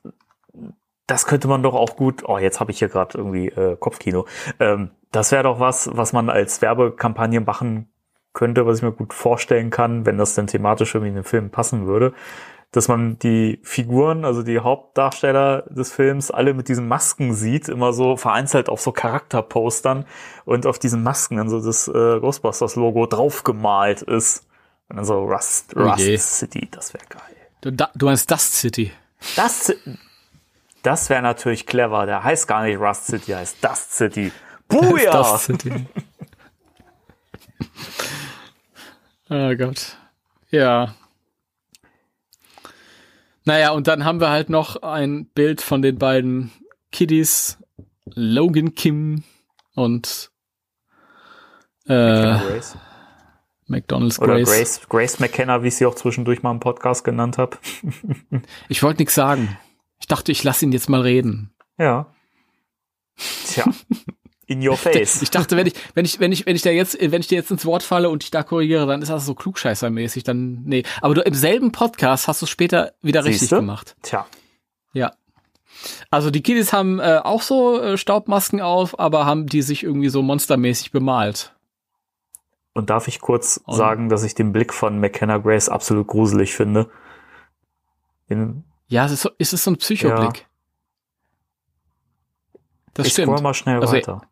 das könnte man doch auch gut. Oh, jetzt habe ich hier gerade irgendwie äh, Kopfkino. Ähm, das wäre doch was, was man als Werbekampagne machen könnte, was ich mir gut vorstellen kann, wenn das denn thematisch irgendwie in den Film passen würde. Dass man die Figuren, also die Hauptdarsteller des Films, alle mit diesen Masken sieht, immer so vereinzelt auf so Charakterpostern und auf diesen Masken dann so das äh, Ghostbusters-Logo draufgemalt ist. Und dann so Rust, Oh Rust je. City, das wäre geil. Du, da, du meinst Dust City. Das, Das wäre natürlich clever. Der heißt gar nicht Rust City, heißt Dust City. Booyah! Das City. oh Gott. Ja. Naja, und dann haben wir halt noch ein Bild von den beiden Kiddies, Logan Kim und äh, Grace. McDonald's Oder Grace. Grace, Grace McKenna, wie ich sie auch zwischendurch mal im Podcast genannt habe. Ich wollte nichts sagen. Ich dachte, ich lasse ihn jetzt mal reden. Ja. Tja. In your face. Ich dachte, wenn ich, wenn ich, wenn ich, wenn ich da jetzt, wenn ich dir jetzt ins Wort falle und ich da korrigiere, dann ist das so klugscheißermäßig, dann, nee. Aber du, im selben Podcast hast du es später wieder richtig Siehste? gemacht. Tja. Ja. Also die Kiddies haben äh, auch so äh, Staubmasken auf, aber haben die sich irgendwie so monstermäßig bemalt. Und darf ich kurz Und- sagen, dass ich den Blick von McKenna Grace absolut gruselig finde? In, Ja, es ist, so, es ist so ein Psychoblick. Das ich stimmt. mal schnell Also, weiter.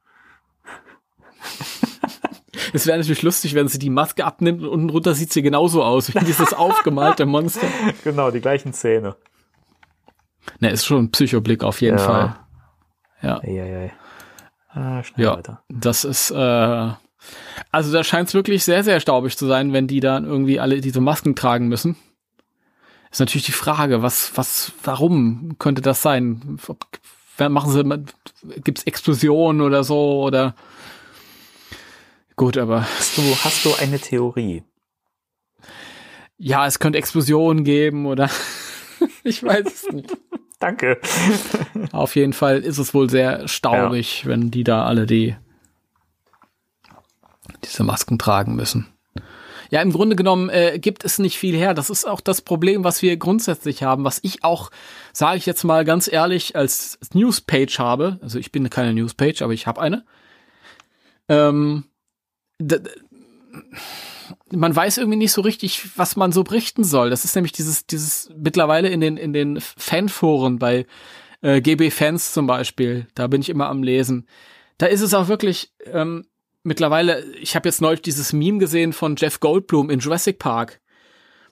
Es wäre natürlich lustig, wenn sie die Maske abnimmt und unten drunter sieht sie genauso aus wie dieses aufgemalte Monster. Genau, die gleichen Zähne. Ne, ist schon ein Psychoblick auf jeden Ja. Fall. Ja. Eieiei. Ah, schnell Ja, weiter. das ist, äh, also da scheint es wirklich sehr, sehr staubig zu sein, wenn die dann irgendwie alle diese Masken tragen müssen. Ist natürlich die Frage, was, was, warum könnte das sein? Machen sie, gibt's Explosionen oder so oder? Gut, aber Hast du, hast du eine Theorie? ja, es könnte Explosionen geben oder ich weiß es nicht. Danke. Auf jeden Fall ist es wohl sehr staubig, wenn die da alle die diese Masken tragen müssen. Ja, im Grunde genommen äh, gibt es nicht viel her. Das ist auch das Problem, was wir grundsätzlich haben, was ich auch, sage ich jetzt mal ganz ehrlich, als Newspage habe. Also ich bin keine Newspage, aber ich habe eine. Ähm, man weiß irgendwie nicht so richtig, was man so berichten soll. Das ist nämlich dieses, dieses mittlerweile in den, in den Fanforen bei äh, GB Fans zum Beispiel, da bin ich immer am Lesen. Da ist es auch wirklich ähm, mittlerweile, ich habe jetzt neulich dieses Meme gesehen von Jeff Goldblum in Jurassic Park,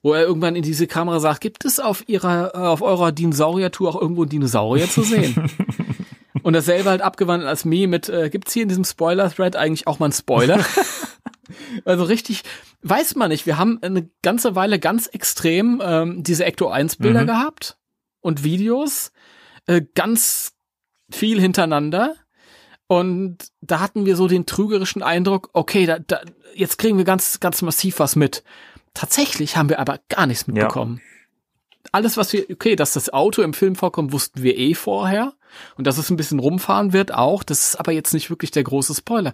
wo er irgendwann in diese Kamera sagt, gibt es auf ihrer, auf eurer Dinosaurier-Tour auch irgendwo einen Dinosaurier zu sehen? Und dasselbe halt abgewandelt als Meme mit, äh, gibt's hier in diesem Spoiler-Thread eigentlich auch mal einen Spoiler? also richtig, weiß man nicht. Wir haben eine ganze Weile ganz extrem ähm, diese Ecto-1-Bilder Mhm. gehabt und Videos, äh, ganz viel hintereinander. Und da hatten wir so den trügerischen Eindruck, okay, da, da, jetzt kriegen wir ganz, ganz massiv was mit. Tatsächlich haben wir aber gar nichts mitbekommen. Alles, was wir, okay, dass das Auto im Film vorkommt, wussten wir eh vorher. Und dass es ein bisschen rumfahren wird auch. Das ist aber jetzt nicht wirklich der große Spoiler.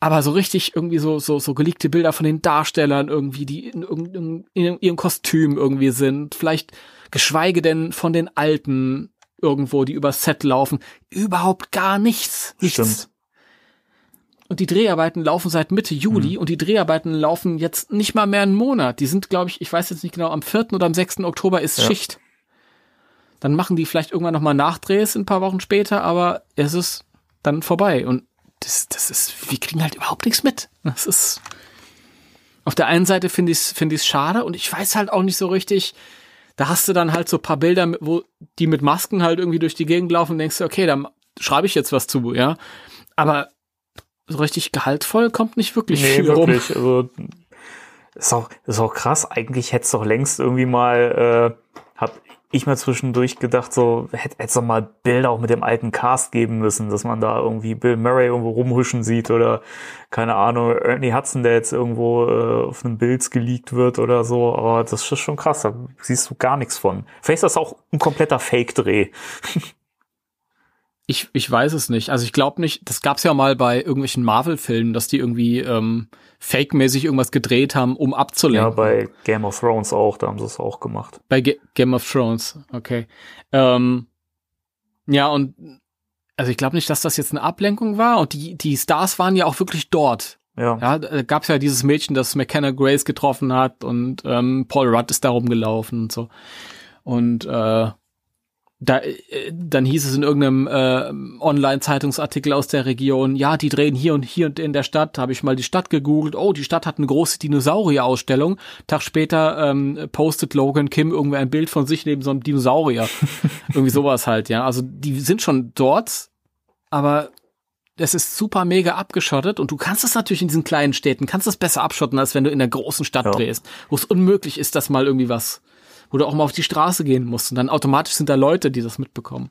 Aber so richtig irgendwie so, so, so geleakte Bilder von den Darstellern irgendwie, die in, irgendeinem- in ihrem Kostüm irgendwie sind. Vielleicht geschweige denn von den Alten irgendwo, die übers Set laufen. Überhaupt gar nichts. Nichts. Stimmt. Und die Dreharbeiten laufen seit Mitte Juli und die Dreharbeiten laufen jetzt nicht mal mehr einen Monat. Die sind, glaube ich, ich weiß jetzt nicht genau, am 4. oder am 6. Oktober ist Ja. Schicht. Dann machen die vielleicht irgendwann nochmal Nachdrehs ein paar Wochen später, aber es ist dann vorbei. Und das, das ist, wir kriegen halt überhaupt nichts mit. Das ist. Auf der einen Seite finde ich es finde ich's schade und ich weiß halt auch nicht so richtig. Da hast du dann halt so ein paar Bilder, wo die mit Masken halt irgendwie durch die Gegend laufen und denkst du, okay, da schreibe ich jetzt was zu, ja. Aber so richtig gehaltvoll kommt nicht wirklich Nee, viel rum. wirklich. Also, ist auch, ist auch krass. Eigentlich hätte es doch längst irgendwie mal, äh, ich mal zwischendurch gedacht, so, hätte es doch mal Bilder auch mit dem alten Cast geben müssen, dass man da irgendwie Bill Murray irgendwo rumhuschen sieht oder, keine Ahnung, Ernie Hudson, der jetzt irgendwo äh, auf einem Bild geleakt wird oder so. Aber das ist schon krass. Da siehst du gar nichts von. Vielleicht ist das auch ein kompletter Fake-Dreh. Ich, ich weiß es nicht. Also ich glaube nicht, das gab's ja mal bei irgendwelchen Marvel-Filmen, dass die irgendwie ähm, fake-mäßig irgendwas gedreht haben, um Ja, abzulenken. bei Game of Thrones auch, da haben sie es auch gemacht. Bei Ge Game of Thrones, okay. Ähm, ja, und also ich glaube nicht, dass das jetzt eine Ablenkung war. Und die, die Stars waren ja auch wirklich dort. Ja. Ja, da gab's ja dieses Mädchen, das McKenna Grace getroffen hat und ähm, Paul Rudd ist da rumgelaufen und so. Und äh, da, äh, dann hieß es in irgendeinem äh, Online-Zeitungsartikel aus der Region, ja, die drehen hier und hier und in der Stadt. Habe ich mal die Stadt gegoogelt. Oh, die Stadt hat eine große Dinosaurier-Ausstellung. Tag später ähm, postet Logan Kim irgendwie ein Bild von sich neben so einem Dinosaurier. Irgendwie sowas halt, ja. Also die sind schon dort, aber es ist super mega abgeschottet und du kannst es natürlich in diesen kleinen Städten, kannst es besser abschotten, als wenn du in der großen Stadt Ja. drehst, wo es unmöglich ist, dass mal irgendwie was, wo du auch mal auf die Straße gehen musst und dann automatisch sind da Leute, die das mitbekommen.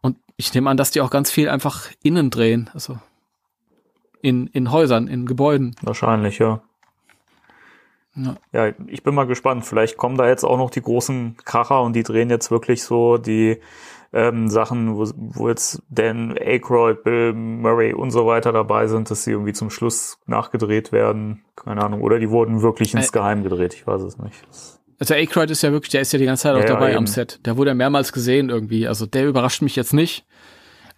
Und ich nehme an, dass die auch ganz viel einfach innen drehen, also in, in Häusern, in Gebäuden. Wahrscheinlich, ja. Ja. Ja, ich bin mal gespannt. Vielleicht kommen da jetzt auch noch die großen Kracher und die drehen jetzt wirklich so die ähm, Sachen, wo, wo jetzt Dan Aykroyd, Bill Murray und so weiter dabei sind, dass sie irgendwie zum Schluss nachgedreht werden. Keine Ahnung. Oder die wurden wirklich ins Geheim gedreht. Ich weiß es nicht. Also Aykroyd ist ja wirklich, der ist ja die ganze Zeit auch Ja, ja, dabei am eben. Set. Der wurde ja mehrmals gesehen irgendwie. Also der überrascht mich jetzt nicht.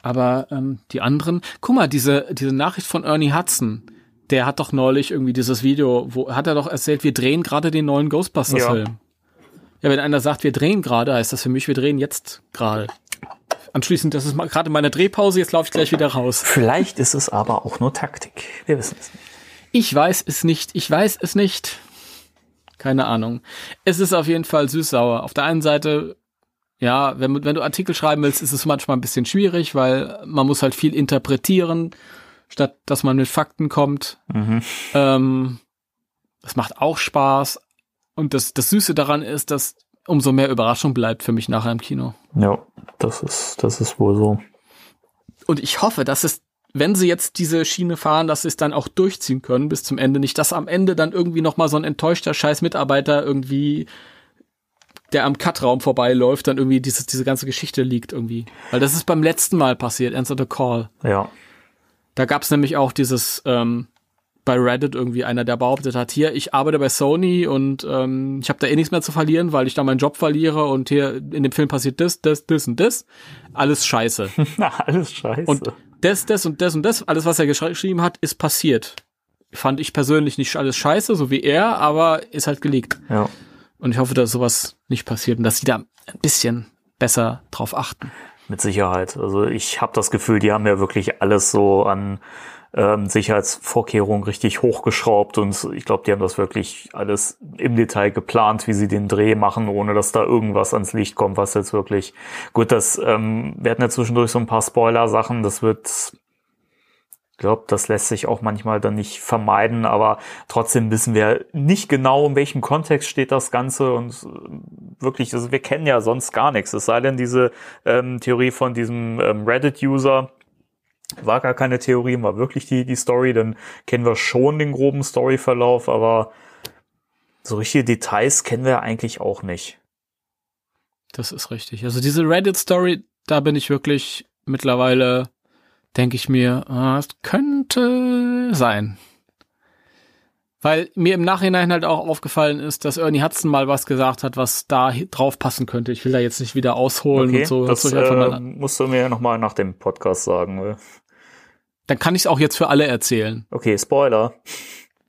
Aber ähm, die anderen, guck mal, diese, diese Nachricht von Ernie Hudson, der hat doch neulich irgendwie dieses Video, wo hat er doch erzählt, wir drehen gerade den neuen Ghostbusters-Film. Ja. wenn einer sagt, wir drehen gerade, heißt das für mich, wir drehen jetzt gerade. Anschließend, das ist gerade meine Drehpause, jetzt laufe ich gleich wieder raus. Vielleicht ist es aber auch nur Taktik. Wir wissen es nicht. Ich weiß es nicht, ich weiß es nicht. Keine Ahnung. Es ist auf jeden Fall süß-sauer. Auf der einen Seite, ja, wenn, wenn du Artikel schreiben willst, ist es manchmal ein bisschen schwierig, weil man muss halt viel interpretieren, statt dass man mit Fakten kommt. Mhm. Ähm, das macht auch Spaß. Und das, das Süße daran ist, dass umso mehr Überraschung bleibt für mich nachher im Kino. Ja, das ist, das ist wohl so. Und ich hoffe, dass es, wenn sie jetzt diese Schiene fahren, dass sie es dann auch durchziehen können bis zum Ende. Nicht, dass am Ende dann irgendwie noch mal so ein enttäuschter scheiß Mitarbeiter irgendwie, der am Cutraum vorbeiläuft, dann irgendwie dieses, diese ganze Geschichte liegt irgendwie. Weil das ist beim letzten Mal passiert, Answer the Call. Ja. Da gab es nämlich auch dieses, ähm, bei Reddit irgendwie einer, der behauptet hat, hier, ich arbeite bei Sony und ähm, ich habe da eh nichts mehr zu verlieren, weil ich da meinen Job verliere und hier in dem Film passiert das, das, das und das. Alles scheiße. Na, alles scheiße. Und das, das und das und das, alles, was er geschri- geschrieben hat, ist passiert. Fand ich persönlich nicht alles scheiße, so wie er, aber ist halt geleakt. ja. Und ich hoffe, dass sowas nicht passiert und dass sie da ein bisschen besser drauf achten. Mit Sicherheit. Also ich habe das Gefühl, die haben ja wirklich alles so an ähm, Sicherheitsvorkehrungen richtig hochgeschraubt und ich glaube, die haben das wirklich alles im Detail geplant, wie sie den Dreh machen, ohne dass da irgendwas ans Licht kommt, was jetzt wirklich gut, das ähm, wir hatten ja zwischendurch so ein paar Spoiler-Sachen, das wird ich glaube, das lässt sich auch manchmal dann nicht vermeiden, aber trotzdem wissen wir nicht genau, in welchem Kontext steht das Ganze und äh, wirklich, also wir kennen ja sonst gar nichts. Es sei denn, diese ähm, Theorie von diesem ähm, Reddit-User war gar keine Theorie, war wirklich die, die Story, dann kennen wir schon den groben Storyverlauf, aber so richtige Details kennen wir eigentlich auch nicht. Das ist richtig. Also diese Reddit-Story, da bin ich wirklich mittlerweile, denke ich mir, ah, es könnte sein. Weil mir im Nachhinein halt auch aufgefallen ist, dass Ernie Hudson mal was gesagt hat, was da drauf passen könnte. Ich will da jetzt nicht wieder ausholen Okay, und so. das äh, musst du mir nochmal nach dem Podcast sagen. Dann kann ich es auch jetzt für alle erzählen. Okay, Spoiler.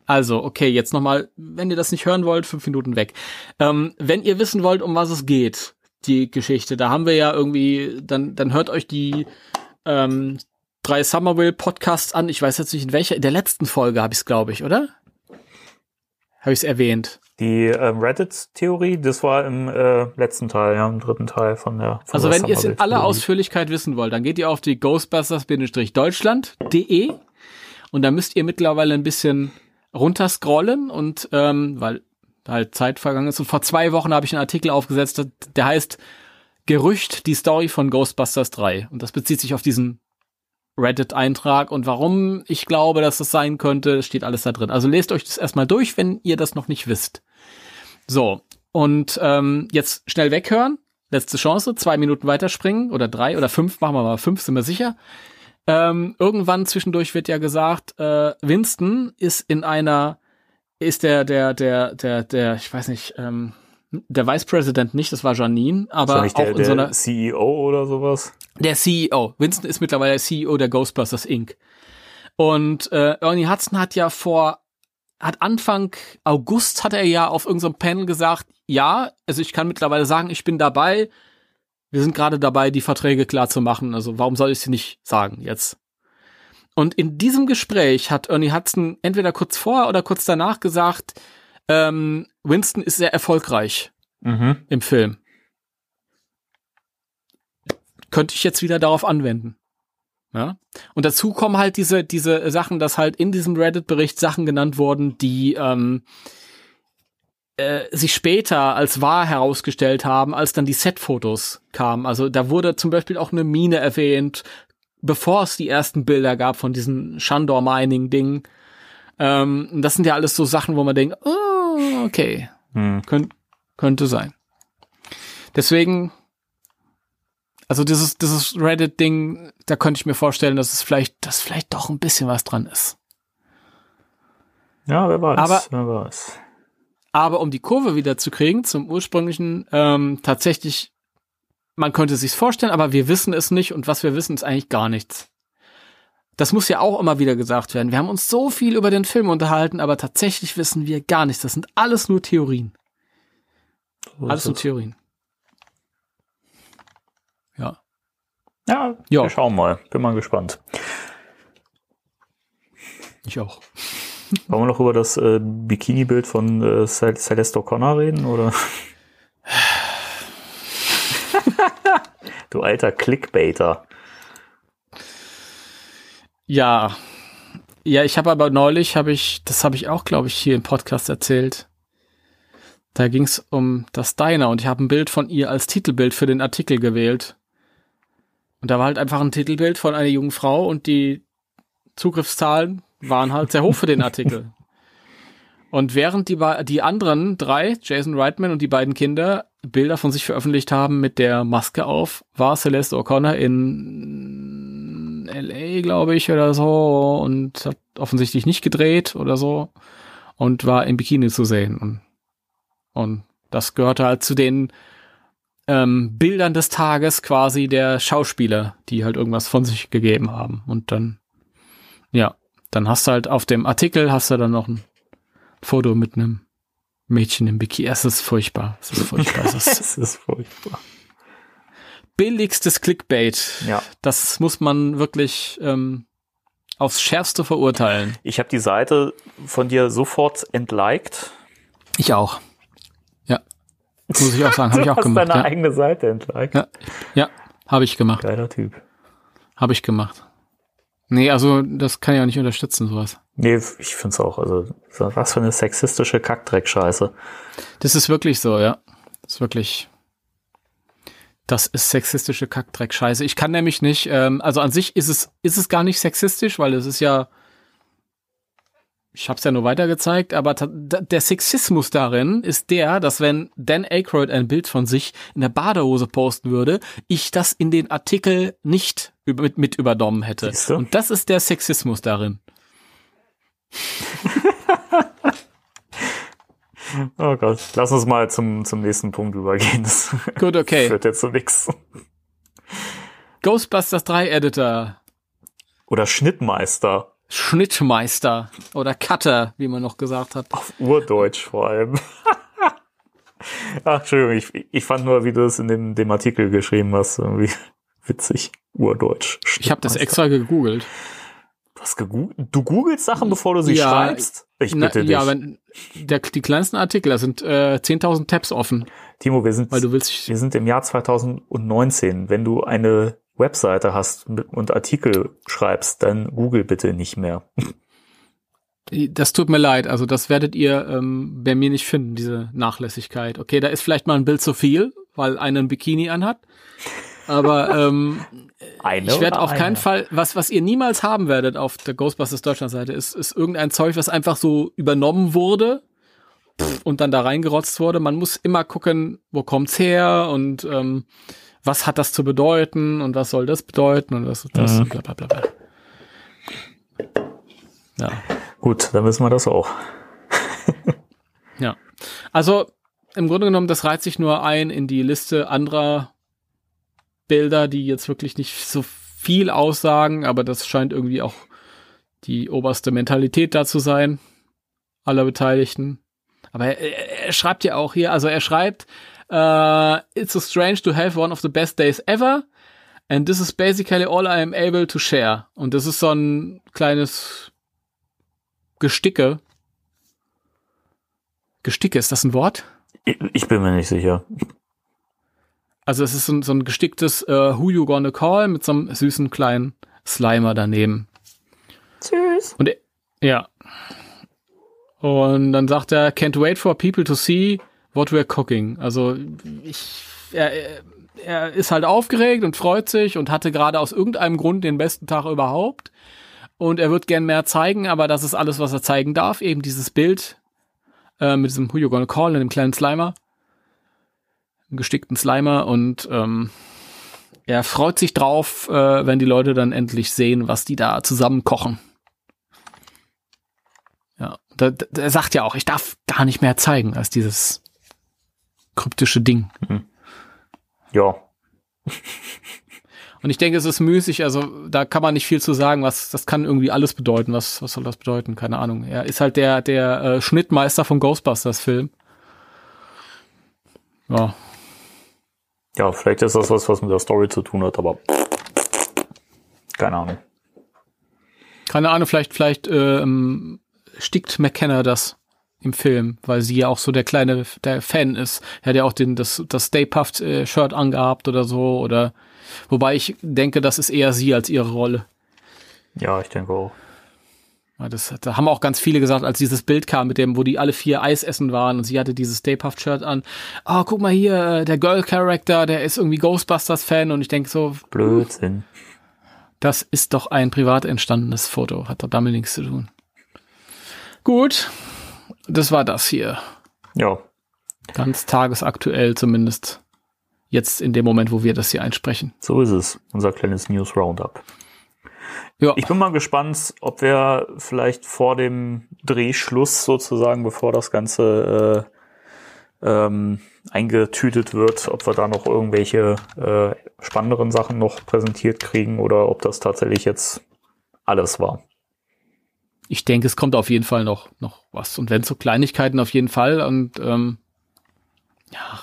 Also, okay, jetzt nochmal, wenn ihr das nicht hören wollt, fünf Minuten weg. Ähm, wenn ihr wissen wollt, um was es geht, die Geschichte, da haben wir ja irgendwie, dann, dann hört euch die ähm, drei Summerville Podcasts an. Ich weiß jetzt nicht in welcher, in der letzten Folge habe ich es, glaube ich, oder? Habe ich es erwähnt. Die ähm, Reddit-Theorie, das war im äh, letzten Teil, ja, im dritten Teil von der. Von Also der wenn ihr es in aller. Ausführlichkeit wissen wollt, dann geht ihr auf die ghostbusters-deutschland.de und da müsst ihr mittlerweile ein bisschen runterscrollen und ähm, weil halt Zeit vergangen ist und vor zwei Wochen habe ich einen Artikel aufgesetzt, der heißt Gerücht, die Story von Ghostbusters 3 und das bezieht sich auf diesen Reddit-Eintrag und warum ich glaube, dass das sein könnte, steht alles da drin. Also lest euch das erstmal durch, wenn ihr das noch nicht wisst. So, und ähm, jetzt schnell weghören. Letzte Chance, zwei Minuten weiterspringen oder drei oder fünf, machen wir mal fünf, sind wir sicher. Ähm, irgendwann zwischendurch wird ja gesagt, äh, Winston ist in einer, ist der, der, der, der, der, ich weiß nicht, ähm, der Vice President nicht, das war Janine, aber auch der, in der so einer, CEO oder sowas. der CEO. Winston ist mittlerweile der CEO der Ghostbusters Inc. Und äh, Ernie Hudson hat ja vor, hat Anfang August hat er ja auf irgendeinem Panel gesagt, ja, also ich kann mittlerweile sagen, ich bin dabei. Wir sind gerade dabei, die Verträge klar zu machen. Also warum soll ich sie nicht sagen jetzt? Und in diesem Gespräch hat Ernie Hudson entweder kurz vorher oder kurz danach gesagt, ähm, Winston ist sehr erfolgreich Mhm. im Film. könnte ich jetzt wieder darauf anwenden. Ja. Und dazu kommen halt diese, diese Sachen, dass halt in diesem Reddit-Bericht Sachen genannt wurden, die ähm, äh, sich später als wahr herausgestellt haben, als dann die Set-Fotos kamen. Also da wurde zum Beispiel auch eine Mine erwähnt, bevor es die ersten Bilder gab von diesen Shandor-Mining-Dingen. Ähm, das sind ja alles so Sachen, wo man denkt, oh, okay, hm. Könnt, könnte sein. Deswegen, also dieses, dieses Reddit-Ding, da könnte ich mir vorstellen, dass es vielleicht, dass vielleicht doch ein bisschen was dran ist. Ja, wer weiß, aber, wer weiß. Aber um die Kurve wieder zu kriegen zum ursprünglichen, ähm, tatsächlich, man könnte sich's vorstellen, aber wir wissen es nicht und was wir wissen, ist eigentlich gar nichts. Das muss ja auch immer wieder gesagt werden. Wir haben uns so viel über den Film unterhalten, aber tatsächlich wissen wir gar nichts. Das sind alles nur Theorien. So alles nur Theorien. Ja. Ja, ja, wir schauen mal. Bin mal gespannt. Ich auch. Wollen wir noch über das äh, Bikini-Bild von äh, Celeste O'Connor reden, oder? du alter Clickbaiter. Ja. Ja, ich habe aber neulich, habe ich, das habe ich auch, glaube ich, hier im Podcast erzählt. Da ging es um das Diner und ich habe ein Bild von ihr als Titelbild für den Artikel gewählt. Und da war halt einfach ein Titelbild von einer jungen Frau und die Zugriffszahlen waren halt sehr hoch für den Artikel. Und während die, die anderen drei, Jason Reitman und die beiden Kinder, Bilder von sich veröffentlicht haben mit der Maske auf, war Celeste O'Connor in LA, glaube ich, oder so und hat offensichtlich nicht gedreht oder so und war im Bikini zu sehen. Und, und das gehörte halt zu den ähm, Bildern des Tages quasi der Schauspieler, die halt irgendwas von sich gegeben haben. Und dann, ja, dann hast du halt auf dem Artikel hast du dann noch ein Foto mit einem Mädchen im Bikini. Es ist furchtbar. Es ist furchtbar. Es ist, es ist furchtbar. Billigstes Clickbait. Ja. Das muss man wirklich ähm, aufs Schärfste verurteilen. Ich habe die Seite von dir sofort entliked. Ich auch. Ja. Muss ich auch sagen. Habe ich auch hast gemacht. deine ja. eigene Seite entliked. Ja, ja habe ich gemacht. Geiler Typ. Habe ich gemacht. Nee, also das kann ich auch nicht unterstützen, sowas. Nee, ich find's auch. Also, was für eine sexistische Kackdreckscheiße. Das ist wirklich so, ja. Das ist wirklich. Das ist sexistische Kackdreckscheiße. Ich kann nämlich nicht, ähm, also an sich ist es, ist es gar nicht sexistisch, weil es ist ja ich habe es ja nur weitergezeigt, aber der Sexismus darin ist der, dass wenn Dan Aykroyd ein Bild von sich in der Badehose posten würde, ich das in den Artikel nicht mit, mit übernommen hätte. Und das ist der Sexismus darin. oh Gott, lass uns mal zum, zum nächsten Punkt übergehen. Das Gut, okay. führt jetzt zu nix. Ghostbusters 3 Editor. Oder Schnittmeister. Schnittmeister oder Cutter, wie man noch gesagt hat. Auf Urdeutsch vor allem. Ach, Entschuldigung, ich, ich fand nur, wie du es in dem, dem Artikel geschrieben hast, irgendwie witzig. Urdeutsch. Ich habe das extra gegoogelt. Du hast gegoogelt? Du googelst Sachen, bevor du sie ja, schreibst? Ich bitte na, dich. Ja, wenn der, die kleinsten Artikel, da sind äh, 10.000 Tabs offen. Timo, wir sind, weil du willst, wir sind im Jahr 2019. Wenn du eine Webseite hast und Artikel schreibst, dann Google bitte nicht mehr. Das tut mir leid, also das werdet ihr ähm, bei mir nicht finden, diese Nachlässigkeit. Okay, da ist vielleicht mal ein Bild zu viel, weil einer ein Bikini anhat. Aber ähm, ich werde auf keinen Fall, was, was ihr niemals haben werdet auf der Ghostbusters Deutschland Seite, ist, ist irgendein Zeug, was einfach so übernommen wurde und dann da reingerotzt wurde. Man muss immer gucken, wo kommt's her und ähm, was hat das zu bedeuten und was soll das bedeuten und was das, mhm. bla bla bla bla. Ja. Gut, dann wissen wir das auch. ja. Also im Grunde genommen, das reiht sich nur ein in die Liste anderer Bilder, die jetzt wirklich nicht so viel aussagen, aber das scheint irgendwie auch die oberste Mentalität da zu sein, aller Beteiligten. Aber er, er schreibt ja auch hier, also er schreibt, Uh, it's so strange to have one of the best days ever. And this is basically all I am able to share. Und das ist so ein kleines Gesticke. Gesticke, ist das ein Wort? Ich, ich bin mir nicht sicher. Also es ist so, ein- so ein gesticktes äh, Who You Gonna Call mit so einem süßen kleinen Slimer daneben. Süß. Und er, ja. Und dann sagt er, can't wait for people to see what we're cooking. Also ich, er, er- ist halt aufgeregt und freut sich und hatte gerade aus irgendeinem Grund den besten Tag überhaupt. Und er wird gern mehr zeigen, aber das ist alles, was er zeigen darf. Eben dieses Bild äh, mit diesem Who You Gonna Call und dem kleinen Slimer. Einem gestickten Slimer und ähm, er freut sich drauf, äh, wenn die Leute dann endlich sehen, was die da zusammen kochen. Ja, da, da, er sagt ja auch, ich darf gar nicht mehr zeigen als dieses kryptische Ding. Ja. Und ich denke, es ist müßig, also da kann man nicht viel zu sagen, was das kann irgendwie alles bedeuten. Was, was soll das bedeuten? Keine Ahnung. Er ist halt der, der äh, Schnittmeister vom Ghostbusters-Film. Ja, Ja, vielleicht ist das was, was mit der Story zu tun hat, aber keine Ahnung. keine Ahnung, vielleicht, vielleicht ähm, stickt McKenna das im Film, weil sie ja auch so der kleine der Fan ist. Er hat ja auch den, das, das Stay Puft äh, Shirt angehabt oder so, oder wobei ich denke, das ist eher sie als ihre Rolle. Ja, ich denke auch. Das, da haben auch ganz viele gesagt, als dieses Bild kam, mit dem, wo die alle vier Eis essen waren und sie hatte dieses Stay Puft Shirt an. Oh, guck mal hier, äh, der Girl Character, der ist irgendwie Ghostbusters Fan und ich denke so, Blödsinn. das ist doch ein privat entstandenes Foto, hat doch damit nichts zu tun. Gut, das war das hier. Ja, Ganz tagesaktuell zumindest. Jetzt in dem Moment, wo wir das hier einsprechen. so ist es. Unser kleines News Roundup. Ja, Ich bin mal gespannt, ob wir vielleicht vor dem Drehschluss sozusagen, bevor das Ganze äh, ähm, eingetütet wird, ob wir da noch irgendwelche äh, spannenderen Sachen noch präsentiert kriegen oder ob das tatsächlich jetzt alles war. ich denke, es kommt auf jeden Fall noch, noch was. Und wenn so Kleinigkeiten auf jeden Fall. Und ähm, ja,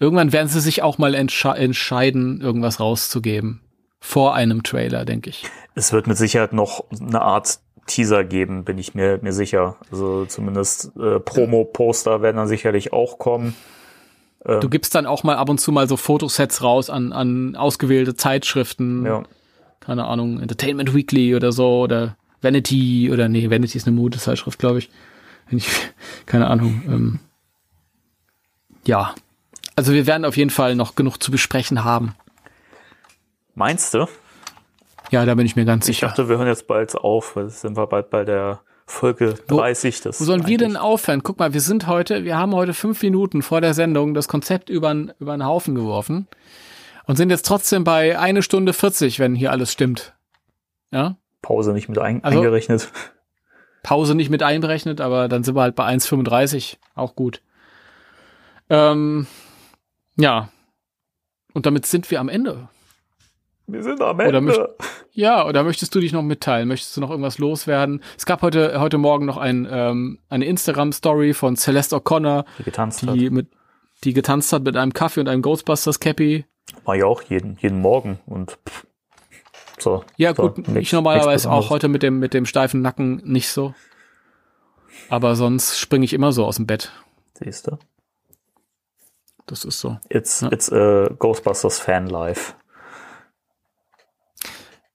irgendwann werden sie sich auch mal entsche entscheiden, irgendwas rauszugeben. Vor einem Trailer, denke ich. Es wird mit Sicherheit noch eine Art Teaser geben, bin ich mir, mir sicher. Also zumindest äh, Promo-Poster werden dann sicherlich auch kommen. Du gibst dann auch mal ab und zu mal so Fotosets raus an, an ausgewählte Zeitschriften. Ja. Keine Ahnung, Entertainment Weekly oder so oder Vanity oder nee, Vanity ist eine Modezeitschrift, glaube ich. Ich. Keine Ahnung. Ähm, ja. Also wir werden auf jeden Fall noch genug zu besprechen haben. Meinst du? Ja, da bin ich mir ganz Ich sicher. dachte, wir hören jetzt bald auf, jetzt sind wir bald bei der Folge Wo- 30. Das Wo sollen wir denn aufhören? Guck mal, wir sind heute, wir haben heute fünf Minuten vor der Sendung das Konzept über über den Haufen geworfen und sind jetzt trotzdem bei eine Stunde 40, wenn hier alles stimmt. Ja? Pause nicht mit ein Also- eingerechnet? Pause nicht mit einberechnet, aber dann sind wir halt bei 1,35. Auch gut. Ähm, ja. Und damit sind wir am Ende. Wir sind am Oder Ende. möcht- Ja, oder möchtest du dich noch mitteilen? Möchtest du noch irgendwas loswerden? Es gab heute, heute Morgen noch ein, ähm, eine Instagram-Story von Celeste O'Connor, Die getanzt hat. die mit, die getanzt hat mit einem Kaffee und einem Ghostbusters Cappy. War ja auch jeden, jeden Morgen und pff, so. Ja, so, gut, nix- ich normalerweise auch heute mit dem, mit dem steifen Nacken nicht so. Aber sonst springe ich immer so aus dem Bett. Siehst du? Das ist so. It's, Ja. it's a Ghostbusters Fan Life.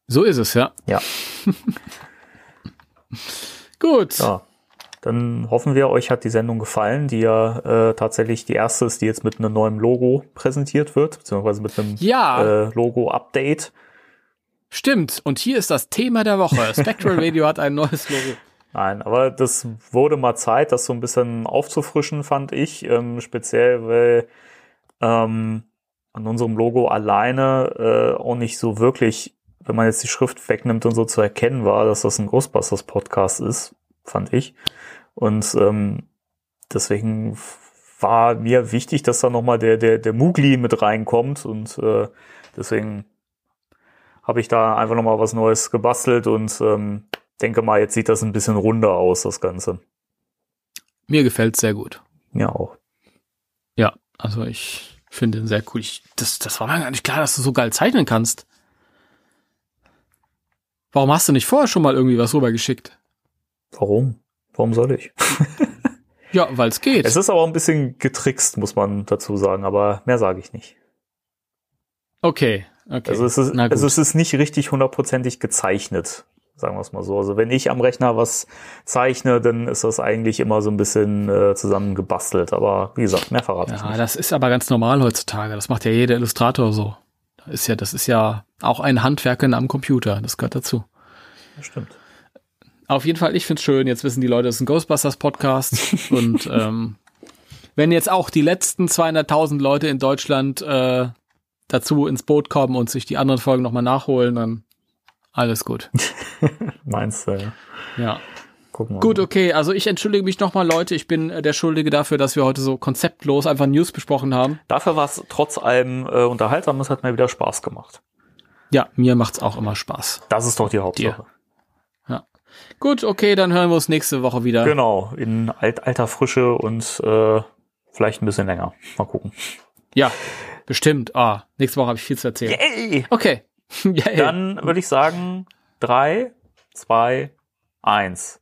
So ist es, ja. Ja. Gut. Ja. Dann hoffen wir, euch hat die Sendung gefallen, die ja äh, tatsächlich die erste ist, die jetzt mit einem neuen Logo präsentiert wird, beziehungsweise mit einem Ja. äh, Logo-Update. Stimmt. Und hier ist das Thema der Woche. Spectral Radio hat ein neues Logo. Nein, aber das wurde mal Zeit, das so ein bisschen aufzufrischen, fand ich. Ähm, speziell, weil ähm, an unserem Logo alleine äh, auch nicht so wirklich, wenn man jetzt die Schrift wegnimmt und so zu erkennen war, dass das ein Ghostbusters Podcast ist, fand ich. Und ähm, deswegen war mir wichtig, dass da nochmal der, der, der Mugli mit reinkommt und äh, deswegen habe ich da einfach nochmal was Neues gebastelt und ähm, denke mal, jetzt sieht das ein bisschen runder aus, das Ganze. Mir gefällt sehr gut. Ja, auch. Ja, also ich finde ihn sehr cool. Ich, das, das war mir gar nicht klar, dass du so geil zeichnen kannst. Warum hast du nicht vorher schon mal irgendwie was rübergeschickt? Warum? Warum soll ich? Ja, weil es geht. Es ist aber auch ein bisschen getrickst, muss man dazu sagen, aber mehr sage ich nicht. Okay, okay. Also es ist, also es ist nicht richtig hundertprozentig gezeichnet, sagen wir es mal so. Also wenn ich am Rechner was zeichne, dann ist das eigentlich immer so ein bisschen äh, zusammengebastelt. Aber wie gesagt, mehr verrate ich ja, nicht. das ist aber ganz normal heutzutage. Das macht ja jeder Illustrator so. Das ist ja, das ist ja auch ein Handwerk am Computer. Das gehört dazu. Das stimmt. Auf jeden Fall, ich find's schön. Jetzt wissen die Leute, es ist ein Ghostbusters Podcast. und ähm, wenn jetzt auch die letzten 200.000 Leute in Deutschland äh, dazu ins Boot kommen und sich die anderen Folgen nochmal nachholen, dann alles gut. Meinst du? ja. Ja. Gucken wir Gut, mal. okay. Also ich entschuldige mich nochmal, Leute. Ich bin äh, der Schuldige dafür, dass wir heute so konzeptlos einfach News besprochen haben. Dafür war es trotz allem äh, unterhaltsam. Es hat mir wieder Spaß gemacht. Ja, mir macht's auch immer Spaß. Das ist doch die Hauptsache. Gut, okay, dann hören wir uns nächste Woche wieder. Genau, in alt, alter Frische und äh, vielleicht ein bisschen länger. Mal gucken. Ja, bestimmt. Ah, nächste Woche habe ich viel zu erzählen. Yay! Okay. Yay. Dann würde ich sagen, drei, zwei, eins.